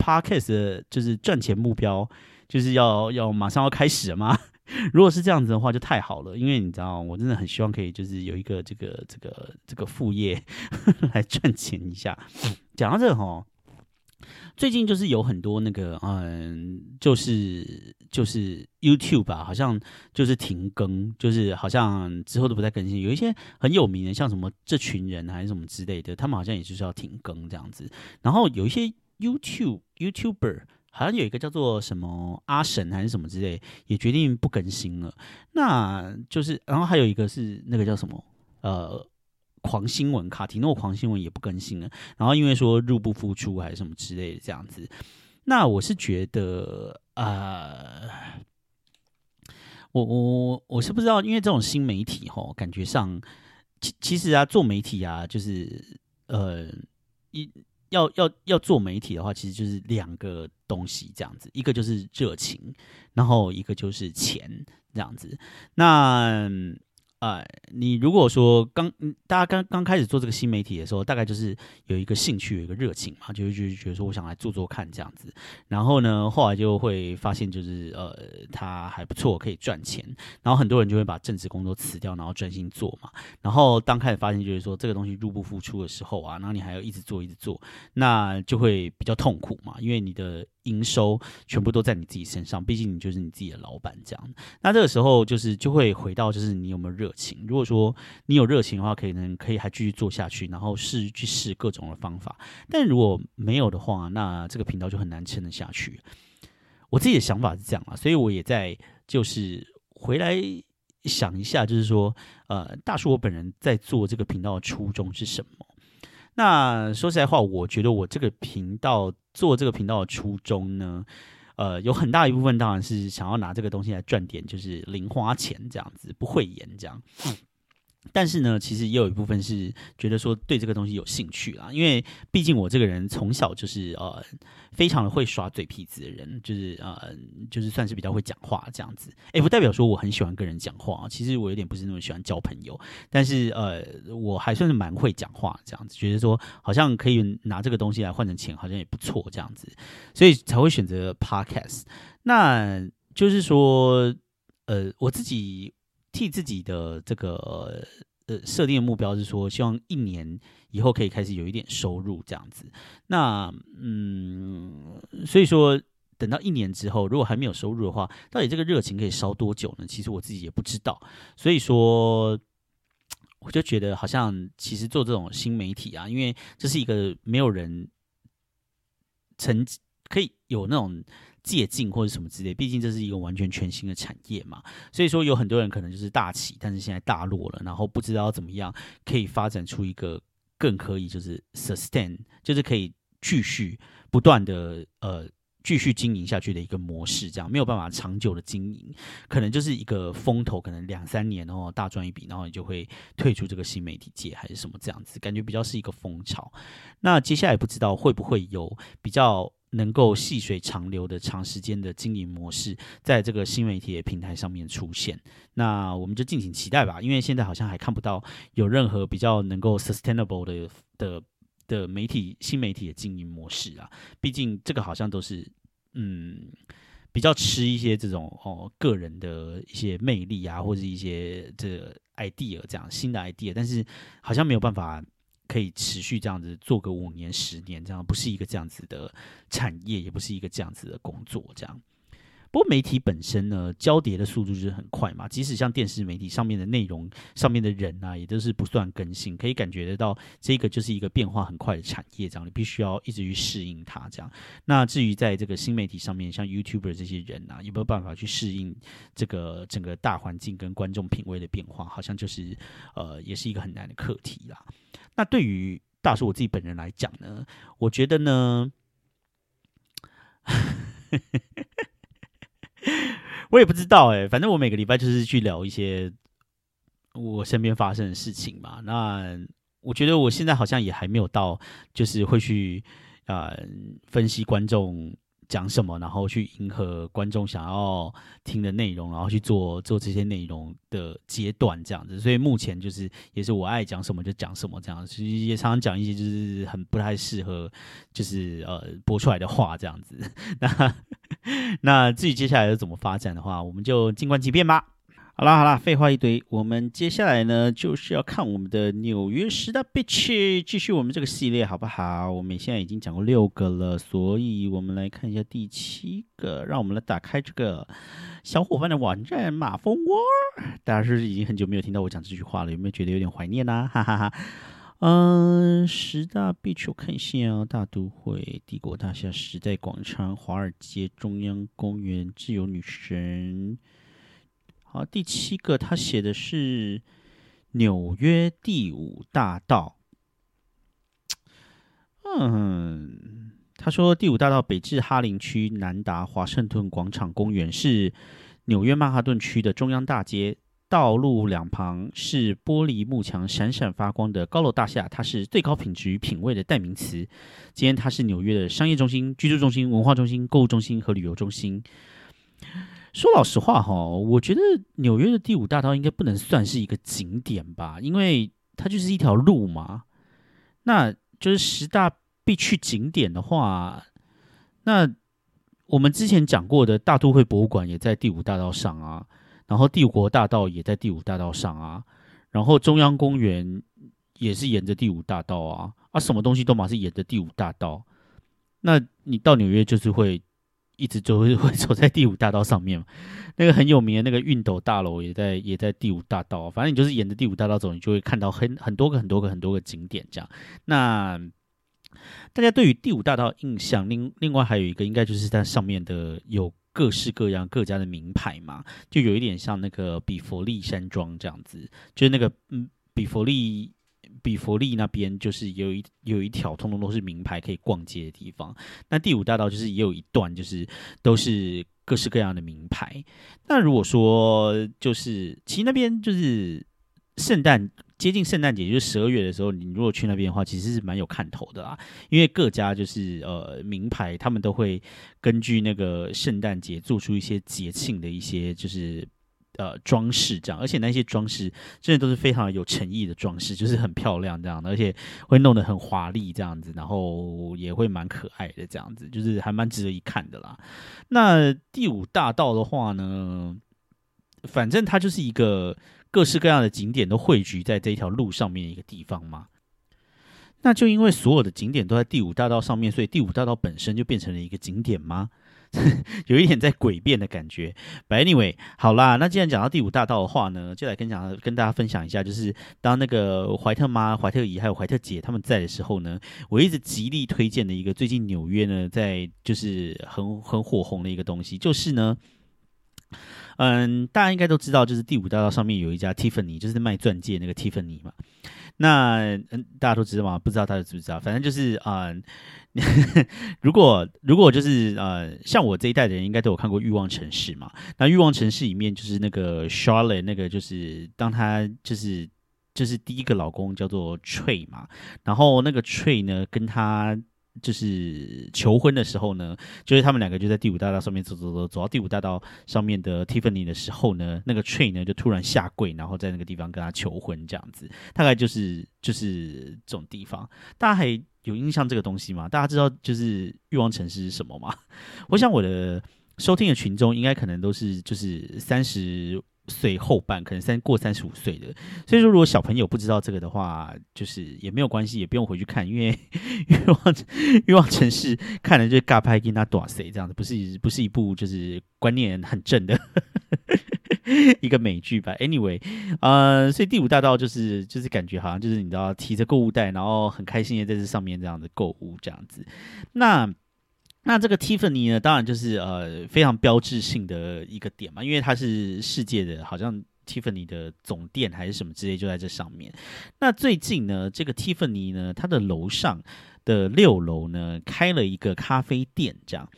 podcast 就是赚钱目标，就是要要马上要开始了吗？如果是这样子的话，就太好了，因为你知道，我真的很希望可以就是有一个这个这个这个副业 来赚钱一下。讲到这个哈，最近就是有很多那个嗯，就是就是 YouTube 吧，好像就是停更，就是好像之后都不再更新。有一些很有名的，像什么这群人还是什么之类的，他们好像也就是要停更这样子。然后有一些 YouTube YouTuber。好像有一个叫做什么阿神还是什么之类，也决定不更新了。那就是，然后还有一个是那个叫什么呃狂新闻卡提诺狂新闻也不更新了。然后因为说入不敷出还是什么之类的这样子。那我是觉得呃，我我我是不知道，因为这种新媒体哈，感觉上其其实啊，做媒体啊，就是呃一。要要要做媒体的话，其实就是两个东西这样子，一个就是热情，然后一个就是钱这样子。那呃，你如果说刚大家刚刚开始做这个新媒体的时候，大概就是有一个兴趣，有一个热情嘛，就就觉得说我想来做做看这样子。然后呢，后来就会发现就是呃，它还不错，可以赚钱。然后很多人就会把正职工作辞掉，然后专心做嘛。然后当开始发现就是说这个东西入不敷出的时候啊，然后你还要一直做一直做，那就会比较痛苦嘛，因为你的营收全部都在你自己身上，毕竟你就是你自己的老板这样。那这个时候就是就会回到就是你有没有热情。如果说你有热情的话，可能可以还继续做下去，然后试去试各种的方法。但如果没有的话，那这个频道就很难撑得下去。我自己的想法是这样啊，所以我也在就是回来想一下，就是说，呃，大叔我本人在做这个频道的初衷是什么？那说实在话，我觉得我这个频道做这个频道的初衷呢，呃，有很大一部分当然是想要拿这个东西来赚点，就是零花钱这样子，不会演这样。但是呢，其实也有一部分是觉得说对这个东西有兴趣啦，因为毕竟我这个人从小就是呃非常的会耍嘴皮子的人，就是呃就是算是比较会讲话这样子。哎，不代表说我很喜欢跟人讲话，其实我有点不是那么喜欢交朋友，但是呃我还算是蛮会讲话这样子，觉得说好像可以拿这个东西来换成钱，好像也不错这样子，所以才会选择 podcast。那就是说呃我自己。替自己的这个呃设定的目标是说，希望一年以后可以开始有一点收入这样子。那嗯，所以说等到一年之后，如果还没有收入的话，到底这个热情可以烧多久呢？其实我自己也不知道。所以说，我就觉得好像其实做这种新媒体啊，因为这是一个没有人曾可以有那种。借镜或者什么之类，毕竟这是一个完全全新的产业嘛，所以说有很多人可能就是大起，但是现在大落了，然后不知道怎么样可以发展出一个更可以就是 sustain，就是可以继续不断的呃继续经营下去的一个模式，这样没有办法长久的经营，可能就是一个风头，可能两三年然后大赚一笔，然后你就会退出这个新媒体界还是什么这样子，感觉比较是一个风潮。那接下来不知道会不会有比较。能够细水长流的长时间的经营模式，在这个新媒体的平台上面出现，那我们就敬请期待吧。因为现在好像还看不到有任何比较能够 sustainable 的的的媒体新媒体的经营模式啊。毕竟这个好像都是嗯比较吃一些这种哦个人的一些魅力啊，或者一些这 idea 这样新的 idea，但是好像没有办法。可以持续这样子做个五年、十年，这样不是一个这样子的产业，也不是一个这样子的工作。这样，不过媒体本身呢，交叠的速度就是很快嘛。即使像电视媒体上面的内容、上面的人啊，也都是不断更新，可以感觉得到这个就是一个变化很快的产业。这样，你必须要一直去适应它。这样，那至于在这个新媒体上面，像 YouTuber 这些人啊，有没有办法去适应这个整个大环境跟观众品味的变化？好像就是呃，也是一个很难的课题啦。那对于大叔我自己本人来讲呢，我觉得呢，我也不知道哎，反正我每个礼拜就是去聊一些我身边发生的事情嘛。那我觉得我现在好像也还没有到，就是会去啊分析观众。讲什么，然后去迎合观众想要听的内容，然后去做做这些内容的阶段，这样子。所以目前就是也是我爱讲什么就讲什么这样，其实也常常讲一些就是很不太适合，就是呃播出来的话这样子。那那至于接下来要怎么发展的话，我们就静观其变吧。好啦好啦，废话一堆，我们接下来呢就是要看我们的纽约十大 bitch，继续我们这个系列好不好？我们现在已经讲过六个了，所以我们来看一下第七个，让我们来打开这个小伙伴的网站马蜂窝。大家是已经很久没有听到我讲这句话了，有没有觉得有点怀念呢？哈哈哈。嗯，十大必去我看一下大都会、帝国大厦、时代广场、华尔街、中央公园、自由女神。好，第七个他写的是纽约第五大道。嗯，他说第五大道北至哈林区，南达华盛顿广场公园，是纽约曼哈顿区的中央大街。道路两旁是玻璃幕墙，闪闪发光的高楼大厦，它是最高品质与品味的代名词。今天它是纽约的商业中心、居住中心、文化中心、购物中心和旅游中心。说老实话哈，我觉得纽约的第五大道应该不能算是一个景点吧，因为它就是一条路嘛。那就是十大必去景点的话，那我们之前讲过的大都会博物馆也在第五大道上啊，然后帝国大道也在第五大道上啊，然后中央公园也是沿着第五大道啊，啊，什么东西都嘛是沿着第五大道。那你到纽约就是会一直走会走在第五大道上面 那个很有名的那个熨斗大楼也在也在第五大道，反正你就是沿着第五大道走，你就会看到很很多个很多个很多个景点这样。那大家对于第五大道印象，另另外还有一个应该就是在上面的有各式各样各家的名牌嘛，就有一点像那个比佛利山庄这样子，就是那个嗯比佛利。比佛利那边就是有一有一条通通都是名牌可以逛街的地方，那第五大道就是也有一段就是都是各式各样的名牌。那如果说就是其实那边就是圣诞接近圣诞节，就是十二月的时候，你如果去那边的话，其实是蛮有看头的啦。因为各家就是呃名牌，他们都会根据那个圣诞节做出一些节庆的一些就是。呃，装饰这样，而且那些装饰真的都是非常有诚意的装饰，就是很漂亮这样的，而且会弄得很华丽这样子，然后也会蛮可爱的这样子，就是还蛮值得一看的啦。那第五大道的话呢，反正它就是一个各式各样的景点都汇聚在这一条路上面的一个地方嘛。那就因为所有的景点都在第五大道上面，所以第五大道本身就变成了一个景点吗？有一点在诡辩的感觉。But anyway，好啦，那既然讲到第五大道的话呢，就来跟讲跟大家分享一下，就是当那个怀特妈、怀特姨还有怀特姐他们在的时候呢，我一直极力推荐的一个最近纽约呢在就是很很火红的一个东西，就是呢，嗯，大家应该都知道，就是第五大道上面有一家 Tiffany，就是卖钻戒那个 Tiffany 嘛。那嗯，大家都知道吗？不知道大家知不知道？反正就是啊。如果如果就是呃，像我这一代的人，应该都有看过《欲望城市》嘛？那《欲望城市》里面就是那个 Charlotte，那个就是当她就是就是第一个老公叫做 Trey 嘛，然后那个 Trey 呢跟她。就是求婚的时候呢，就是他们两个就在第五大道上面走走走，走到第五大道上面的 Tiffany 的时候呢，那个 Train 呢就突然下跪，然后在那个地方跟他求婚，这样子，大概就是就是这种地方。大家还有印象这个东西吗？大家知道就是欲望城市是什么吗？我想我的收听的群众应该可能都是就是三十。岁后半可能三过三十五岁的，所以说如果小朋友不知道这个的话，就是也没有关系，也不用回去看，因为欲望欲望城市看了就尬拍跟他多谁这样子，不是不是一部就是观念很正的 一个美剧吧？Anyway，呃，所以第五大道就是就是感觉好像就是你知道提着购物袋，然后很开心的在这上面这样子购物这样子，那。那这个蒂芙尼呢，当然就是呃非常标志性的一个点嘛，因为它是世界的，好像蒂芙尼的总店还是什么之类，就在这上面。那最近呢，这个蒂芙尼呢，它的楼上的六楼呢，开了一个咖啡店，这样。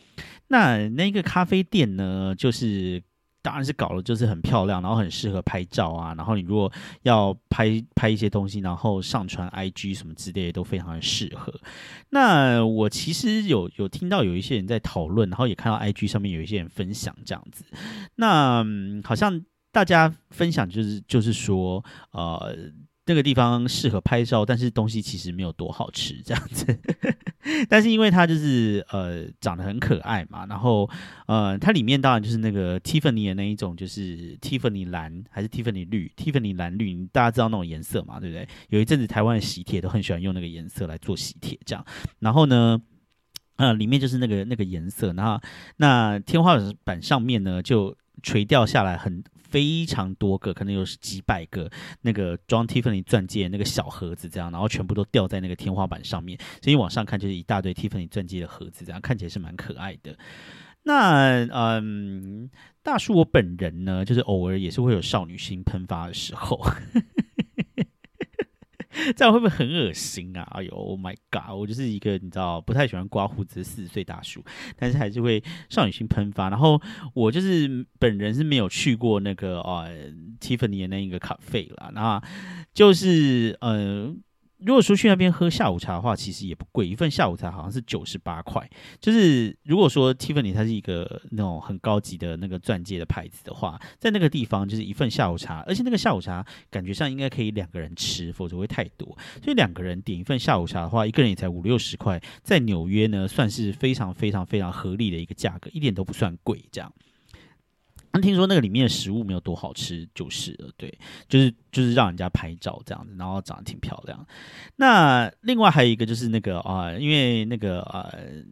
那那个咖啡店呢，就是。当然是搞了，就是很漂亮，然后很适合拍照啊。然后你如果要拍拍一些东西，然后上传 IG 什么之类的，都非常的适合。那我其实有有听到有一些人在讨论，然后也看到 IG 上面有一些人分享这样子。那好像大家分享就是就是说，呃。那个地方适合拍照，但是东西其实没有多好吃，这样子。但是因为它就是呃长得很可爱嘛，然后呃它里面当然就是那个 Tiffany 的那一种，就是 Tiffany 蓝还是 Tiffany 绿？Tiffany 蓝绿，大家知道那种颜色嘛，对不对？有一阵子台湾的喜帖都很喜欢用那个颜色来做喜帖，这样。然后呢，呃里面就是那个那个颜色，然后那天花板上面呢就垂掉下来很。非常多个，可能有几百个那个装 Tiffany 钻戒那个小盒子，这样，然后全部都吊在那个天花板上面，所以往上看就是一大堆 Tiffany 钻戒的盒子，这样看起来是蛮可爱的。那嗯，大叔我本人呢，就是偶尔也是会有少女心喷发的时候。这样会不会很恶心啊？哎呦，Oh my god！我就是一个你知道不太喜欢刮胡子的四十岁大叔，但是还是会少女心喷发。然后我就是本人是没有去过那个呃 Tiffany 的那一个咖啡啦，那就是呃。如果说去那边喝下午茶的话，其实也不贵，一份下午茶好像是九十八块。就是如果说 Tiffany 它是一个那种很高级的那个钻戒的牌子的话，在那个地方就是一份下午茶，而且那个下午茶感觉上应该可以两个人吃，否则会太多。所以两个人点一份下午茶的话，一个人也才五六十块，在纽约呢算是非常非常非常合理的一个价格，一点都不算贵，这样。听说那个里面的食物没有多好吃，就是了。对，就是就是让人家拍照这样子，然后长得挺漂亮。那另外还有一个就是那个啊，因为那个呃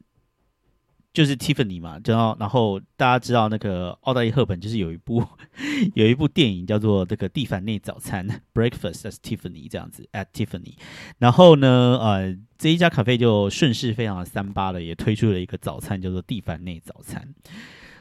就是 Tiffany 嘛，然后然后大家知道那个奥黛丽赫本就是有一部 有一部电影叫做这个蒂凡内早餐 Breakfast at Tiffany 这样子 at Tiffany，然后呢，呃，这一家咖啡就顺势非常的三八的也推出了一个早餐叫做蒂凡内早餐。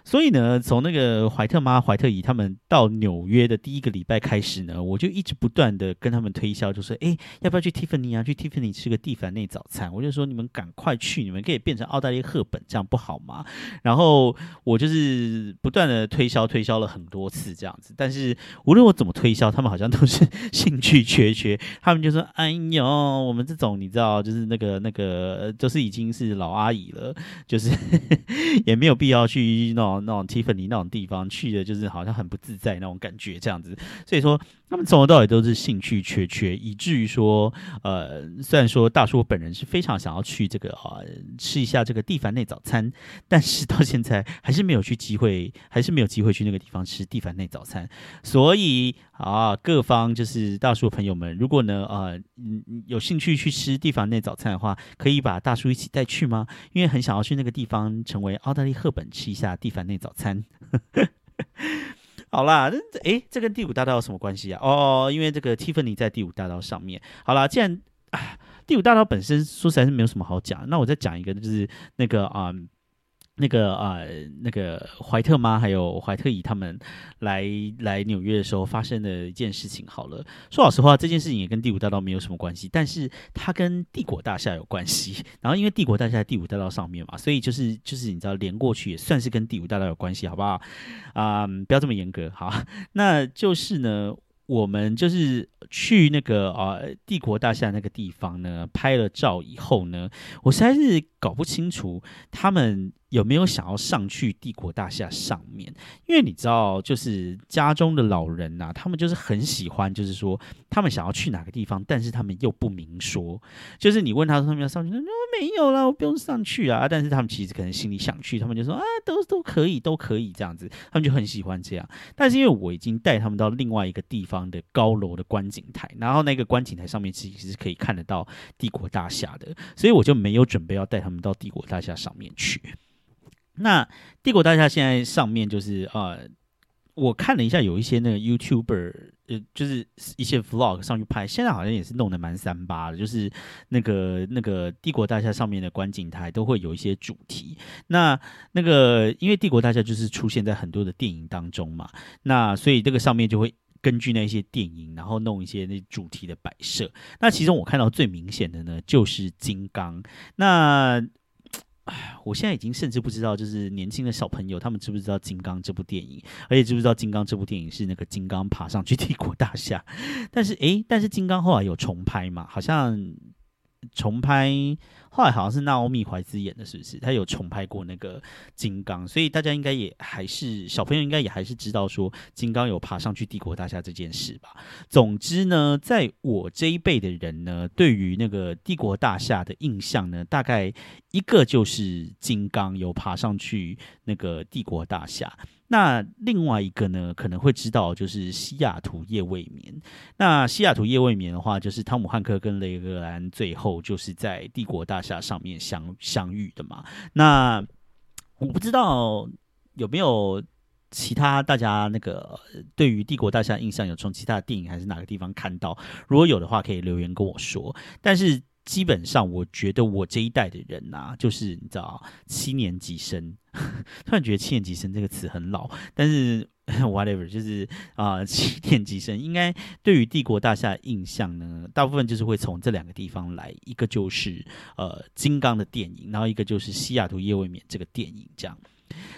所以呢，从那个怀特妈、怀特姨他们到纽约的第一个礼拜开始呢，我就一直不断的跟他们推销，就说：“哎，要不要去 Tiffany 啊？去 Tiffany 吃个蒂凡内早餐？”我就说：“你们赶快去，你们可以变成澳大利亚赫本，这样不好吗？”然后我就是不断的推销，推销了很多次这样子。但是无论我怎么推销，他们好像都是兴趣缺缺。他们就说：“哎呦，我们这种你知道，就是那个那个，都是已经是老阿姨了，就是 也没有必要去弄哦。”那种提芬尼那种地方去的，就是好像很不自在那种感觉，这样子。所以说，他们从头到尾都是兴趣缺缺，以至于说，呃，虽然说大叔本人是非常想要去这个啊吃一下这个蒂凡内早餐，但是到现在还是没有去机会，还是没有机会去那个地方吃蒂凡内早餐。所以啊，各方就是大叔朋友们，如果呢，呃，有兴趣去吃蒂凡内早餐的话，可以把大叔一起带去吗？因为很想要去那个地方，成为澳大利赫本，吃一下蒂凡。内早餐，好啦，诶，这跟第五大道有什么关系啊？哦，因为这个 Tiffany 在第五大道上面。好啦，既然啊，第五大道本身说实在是没有什么好讲，那我再讲一个，就是那个啊。那个啊，那个怀特妈还有怀特姨他们来来纽约的时候发生的一件事情。好了，说老实话，这件事情也跟第五大道没有什么关系，但是它跟帝国大厦有关系。然后因为帝国大厦在第五大道上面嘛，所以就是就是你知道连过去也算是跟第五大道有关系，好不好？啊，不要这么严格，好，那就是呢。我们就是去那个啊帝国大厦那个地方呢，拍了照以后呢，我实在是搞不清楚他们有没有想要上去帝国大厦上面，因为你知道，就是家中的老人呐，他们就是很喜欢，就是说他们想要去哪个地方，但是他们又不明说，就是你问他说他们要上去，他说没有啦，我不用上去啊，但是他们其实可能心里想去，他们就说啊，都都可以，都可以这样子，他们就很喜欢这样，但是因为我已经带他们到另外一个地方。的高楼的观景台，然后那个观景台上面其实是可以看得到帝国大厦的，所以我就没有准备要带他们到帝国大厦上面去。那帝国大厦现在上面就是呃，我看了一下，有一些那个 YouTuber，呃，就是一些 Vlog 上去拍，现在好像也是弄得蛮三八的，就是那个那个帝国大厦上面的观景台都会有一些主题。那那个因为帝国大厦就是出现在很多的电影当中嘛，那所以这个上面就会。根据那一些电影，然后弄一些那主题的摆设。那其中我看到最明显的呢，就是金刚。那，我现在已经甚至不知道，就是年轻的小朋友他们知不知道金刚这部电影，而且知不知道金刚这部电影是那个金刚爬上去 帝国大厦。但是，诶，但是金刚后来有重拍嘛？好像重拍。后来好像是娜奥米怀兹演的，是不是？他有重拍过那个金刚，所以大家应该也还是小朋友，应该也还是知道说金刚有爬上去帝国大厦这件事吧。总之呢，在我这一辈的人呢，对于那个帝国大厦的印象呢，大概一个就是金刚有爬上去那个帝国大厦。那另外一个呢，可能会知道就是西雅图夜未眠。那西雅图夜未眠的话，就是汤姆汉克跟雷格兰最后就是在帝国大厦上面相相遇的嘛。那我不知道有没有其他大家那个对于帝国大厦印象有从其他的电影还是哪个地方看到？如果有的话，可以留言跟我说。但是。基本上，我觉得我这一代的人呐，就是你知道，七年级生。突然觉得“七年级生”这个词很老，但是 whatever，就是啊，七年级生应该对于帝国大厦印象呢，大部分就是会从这两个地方来，一个就是呃金刚的电影，然后一个就是西雅图夜未眠这个电影这样。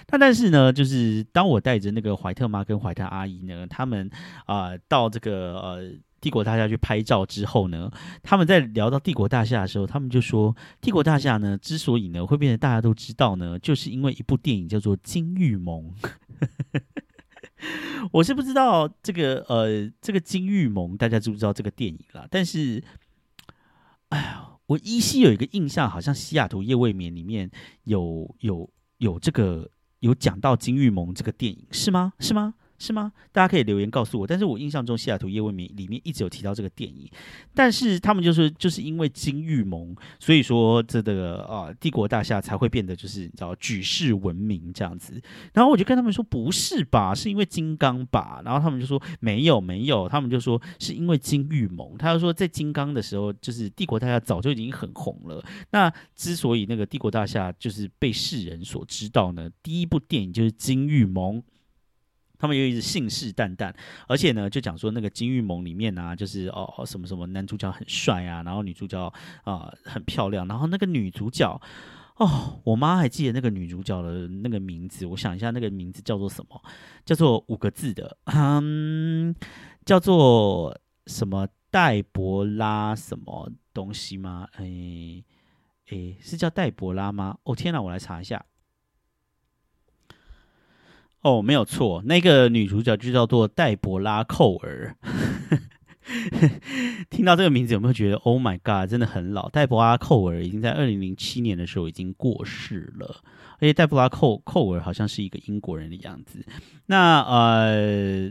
那但是呢，就是当我带着那个怀特妈跟怀特阿姨呢，他们啊到这个呃。帝国大厦去拍照之后呢，他们在聊到帝国大厦的时候，他们就说，帝国大厦呢之所以呢会变成大家都知道呢，就是因为一部电影叫做《金玉盟》。我是不知道这个呃这个《金玉盟》，大家知不知道这个电影啦？但是，哎呀，我依稀有一个印象，好像《西雅图夜未眠》里面有有有这个有讲到《金玉盟》这个电影，是吗？是吗？是吗？大家可以留言告诉我。但是我印象中《西雅图夜未眠》里面一直有提到这个电影，但是他们就是就是因为金玉盟，所以说这个啊帝国大厦才会变得就是你知道举世闻名这样子。然后我就跟他们说不是吧，是因为金刚吧？然后他们就说没有没有，他们就说是因为金玉盟。他就说在金刚的时候，就是帝国大厦早就已经很红了。那之所以那个帝国大厦就是被世人所知道呢，第一部电影就是金玉盟。他们又一直信誓旦旦，而且呢，就讲说那个《金玉盟》里面啊，就是哦什么什么男主角很帅啊，然后女主角啊很漂亮，然后那个女主角哦，我妈还记得那个女主角的那个名字，我想一下，那个名字叫做什么？叫做五个字的，嗯，叫做什么戴博拉什么东西吗？哎哎，是叫戴博拉吗？哦天哪，我来查一下。哦，没有错，那个女主角就叫做黛博拉·寇尔。听到这个名字有没有觉得 “Oh my God”，真的很老？黛博拉·寇尔已经在二零零七年的时候已经过世了，而且黛博拉·寇寇尔好像是一个英国人的样子。那呃，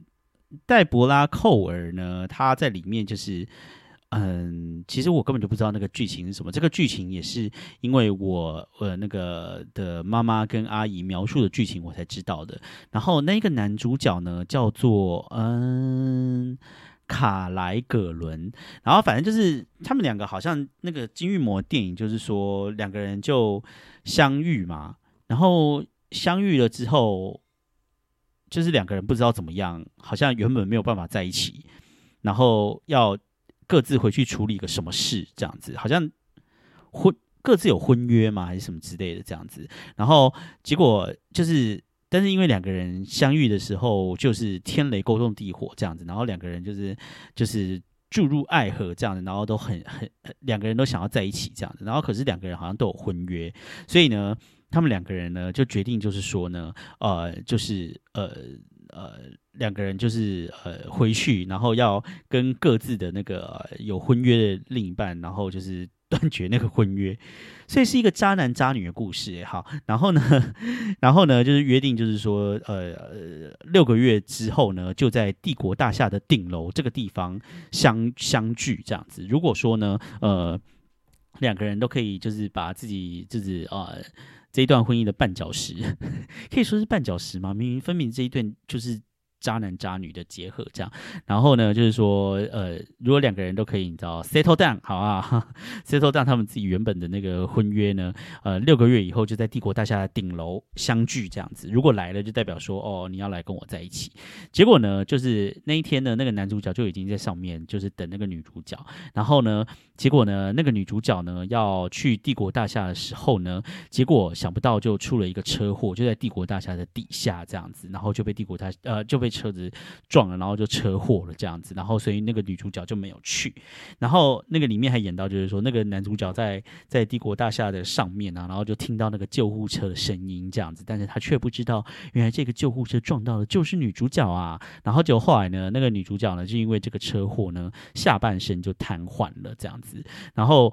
黛博拉·寇尔呢，她在里面就是。嗯，其实我根本就不知道那个剧情是什么。这个剧情也是因为我呃那个的妈妈跟阿姨描述的剧情我才知道的。然后那个男主角呢叫做嗯卡莱葛伦。然后反正就是他们两个好像那个金玉魔电影就是说两个人就相遇嘛。然后相遇了之后，就是两个人不知道怎么样，好像原本没有办法在一起，然后要。各自回去处理个什么事，这样子好像婚各自有婚约吗，还是什么之类的这样子。然后结果就是，但是因为两个人相遇的时候就是天雷勾动地火这样子，然后两个人就是就是注入爱河这样子，然后都很很两个人都想要在一起这样子。然后可是两个人好像都有婚约，所以呢，他们两个人呢就决定就是说呢，呃，就是呃。呃，两个人就是呃回去，然后要跟各自的那个有婚约的另一半，然后就是断绝那个婚约，所以是一个渣男渣女的故事也好。然后呢，然后呢，就是约定，就是说，呃，六个月之后呢，就在帝国大厦的顶楼这个地方相相聚这样子。如果说呢，呃，两个人都可以就是把自己就是啊。这一段婚姻的绊脚石，可以说是绊脚石吗？明明分明这一段就是。渣男渣女的结合，这样，然后呢，就是说，呃，如果两个人都可以，你知道，settle down，好啊，settle down，他们自己原本的那个婚约呢，呃，六个月以后就在帝国大厦的顶楼相聚，这样子。如果来了，就代表说，哦，你要来跟我在一起。结果呢，就是那一天呢，那个男主角就已经在上面，就是等那个女主角。然后呢，结果呢，那个女主角呢要去帝国大厦的时候呢，结果想不到就出了一个车祸，就在帝国大厦的底下这样子，然后就被帝国大呃就被。车子撞了，然后就车祸了这样子，然后所以那个女主角就没有去。然后那个里面还演到，就是说那个男主角在在帝国大厦的上面啊，然后就听到那个救护车的声音这样子，但是他却不知道原来这个救护车撞到的就是女主角啊。然后就后来呢，那个女主角呢就因为这个车祸呢，下半身就瘫痪了这样子，然后。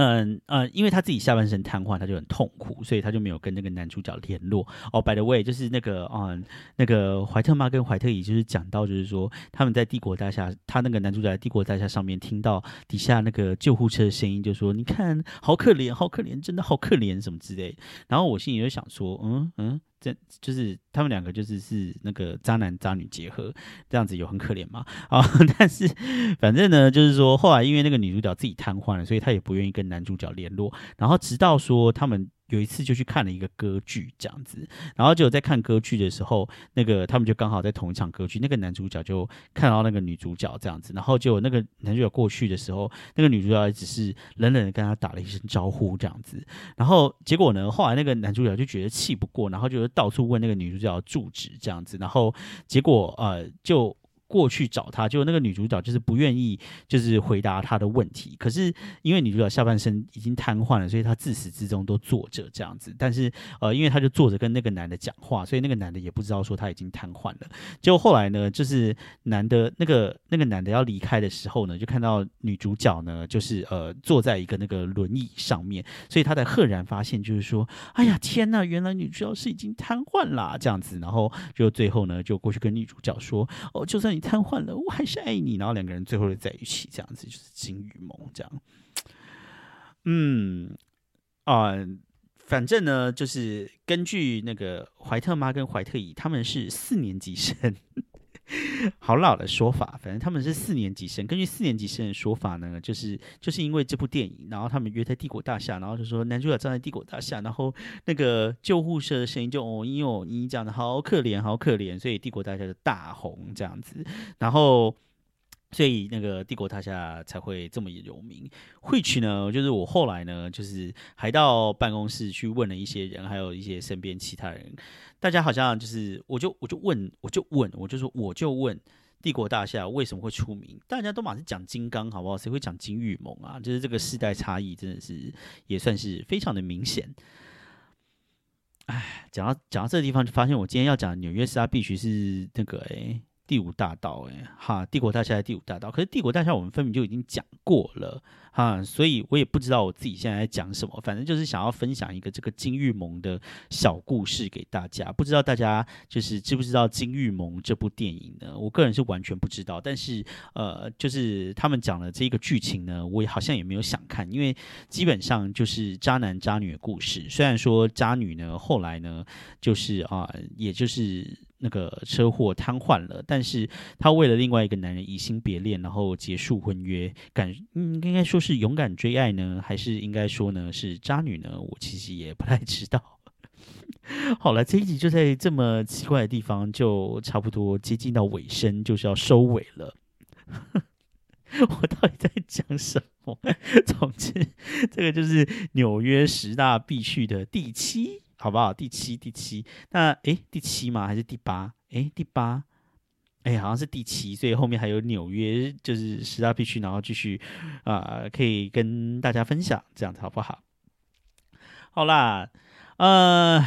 嗯呃，因为他自己下半身瘫痪，他就很痛苦，所以他就没有跟那个男主角联络。哦，by the way，就是那个嗯，那个怀特妈跟怀特姨就是讲到，就是说他们在帝国大厦，他那个男主角在帝国大厦上面听到底下那个救护车的声音，就说你看好可怜，好可怜，真的好可怜什么之类。然后我心里就想说，嗯嗯。这就是他们两个，就是是那个渣男渣女结合，这样子有很可怜吗？啊，但是反正呢，就是说后来因为那个女主角自己瘫痪了，所以她也不愿意跟男主角联络，然后直到说他们。有一次就去看了一个歌剧，这样子，然后就在看歌剧的时候，那个他们就刚好在同一场歌剧，那个男主角就看到那个女主角这样子，然后就那个男主角过去的时候，那个女主角只是冷冷的跟他打了一声招呼这样子，然后结果呢，后来那个男主角就觉得气不过，然后就到处问那个女主角住址这样子，然后结果呃就。过去找他，就那个女主角就是不愿意就是回答他的问题。可是因为女主角下半身已经瘫痪了，所以她自始至终都坐着这样子。但是呃，因为她就坐着跟那个男的讲话，所以那个男的也不知道说他已经瘫痪了。结果后来呢，就是男的那个那个男的要离开的时候呢，就看到女主角呢，就是呃坐在一个那个轮椅上面，所以他才赫然发现，就是说，哎呀天呐，原来女主角是已经瘫痪啦这样子。然后就最后呢，就过去跟女主角说，哦，就算瘫痪了，我还是爱你。然后两个人最后就在一起，这样子就是金鱼梦这样。嗯啊，反正呢，就是根据那个怀特妈跟怀特姨，他们是四年级生。好老的说法，反正他们是四年级生。根据四年级生的说法呢，就是就是因为这部电影，然后他们约在帝国大厦，然后就说男主角站在帝国大厦，然后那个救护车的声音就哦咦哦咦这样的，好可怜，好可怜，所以帝国大厦就大红这样子，然后。所以那个帝国大厦才会这么有名。会去呢，就是我后来呢，就是还到办公室去问了一些人，还有一些身边其他人，大家好像就是，我就我就问，我就问，我就说，我就问帝国大厦为什么会出名？大家都马是讲金刚，好不好？谁会讲金玉盟啊？就是这个世代差异真的是也算是非常的明显。哎，讲到讲到这个地方，就发现我今天要讲纽约市，它必须是那个哎。第五大道，哎，哈，帝国大厦在第五大道，可是帝国大厦我们分明就已经讲过了，啊，所以我也不知道我自己现在在讲什么，反正就是想要分享一个这个金玉盟的小故事给大家，不知道大家就是知不知道金玉盟这部电影呢？我个人是完全不知道，但是呃，就是他们讲的这个剧情呢，我也好像也没有想看，因为基本上就是渣男渣女的故事，虽然说渣女呢后来呢就是啊，也就是。那个车祸瘫痪了，但是他为了另外一个男人移情别恋，然后结束婚约，敢应该说是是勇敢追爱呢，还是应该说呢是渣女呢？我其实也不太知道。好了，这一集就在这么奇怪的地方，就差不多接近到尾声，就是要收尾了。我到底在讲什么？总之，这个就是纽约十大必去的第七。好不好？第七，第七，那诶，第七吗？还是第八？诶，第八，诶，好像是第七，所以后面还有纽约，就是十大必去，然后继续啊，可以跟大家分享，这样子好不好？好啦，呃。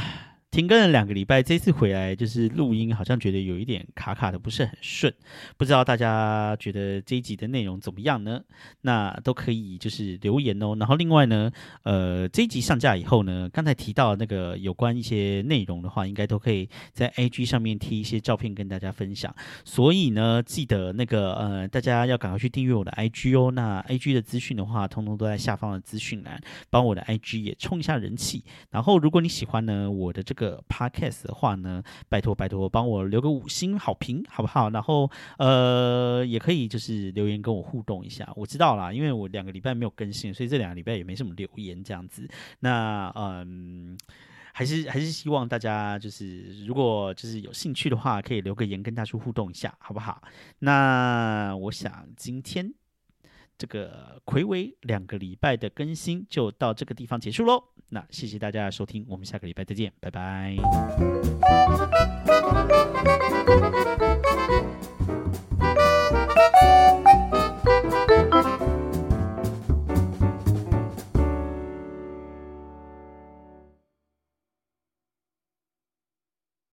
停更了两个礼拜，这次回来就是录音，好像觉得有一点卡卡的，不是很顺。不知道大家觉得这一集的内容怎么样呢？那都可以就是留言哦。然后另外呢，呃，这一集上架以后呢，刚才提到那个有关一些内容的话，应该都可以在 IG 上面贴一些照片跟大家分享。所以呢，记得那个呃，大家要赶快去订阅我的 IG 哦。那 IG 的资讯的话，通通都在下方的资讯栏，帮我的 IG 也冲一下人气。然后如果你喜欢呢，我的这个。个 podcast 的话呢，拜托拜托，帮我留个五星好评，好不好？然后呃，也可以就是留言跟我互动一下。我知道啦，因为我两个礼拜没有更新，所以这两个礼拜也没什么留言这样子。那嗯，还是还是希望大家就是如果就是有兴趣的话，可以留个言跟大叔互动一下，好不好？那我想今天。这个魁伟两个礼拜的更新就到这个地方结束喽。那谢谢大家的收听，我们下个礼拜再见，拜拜。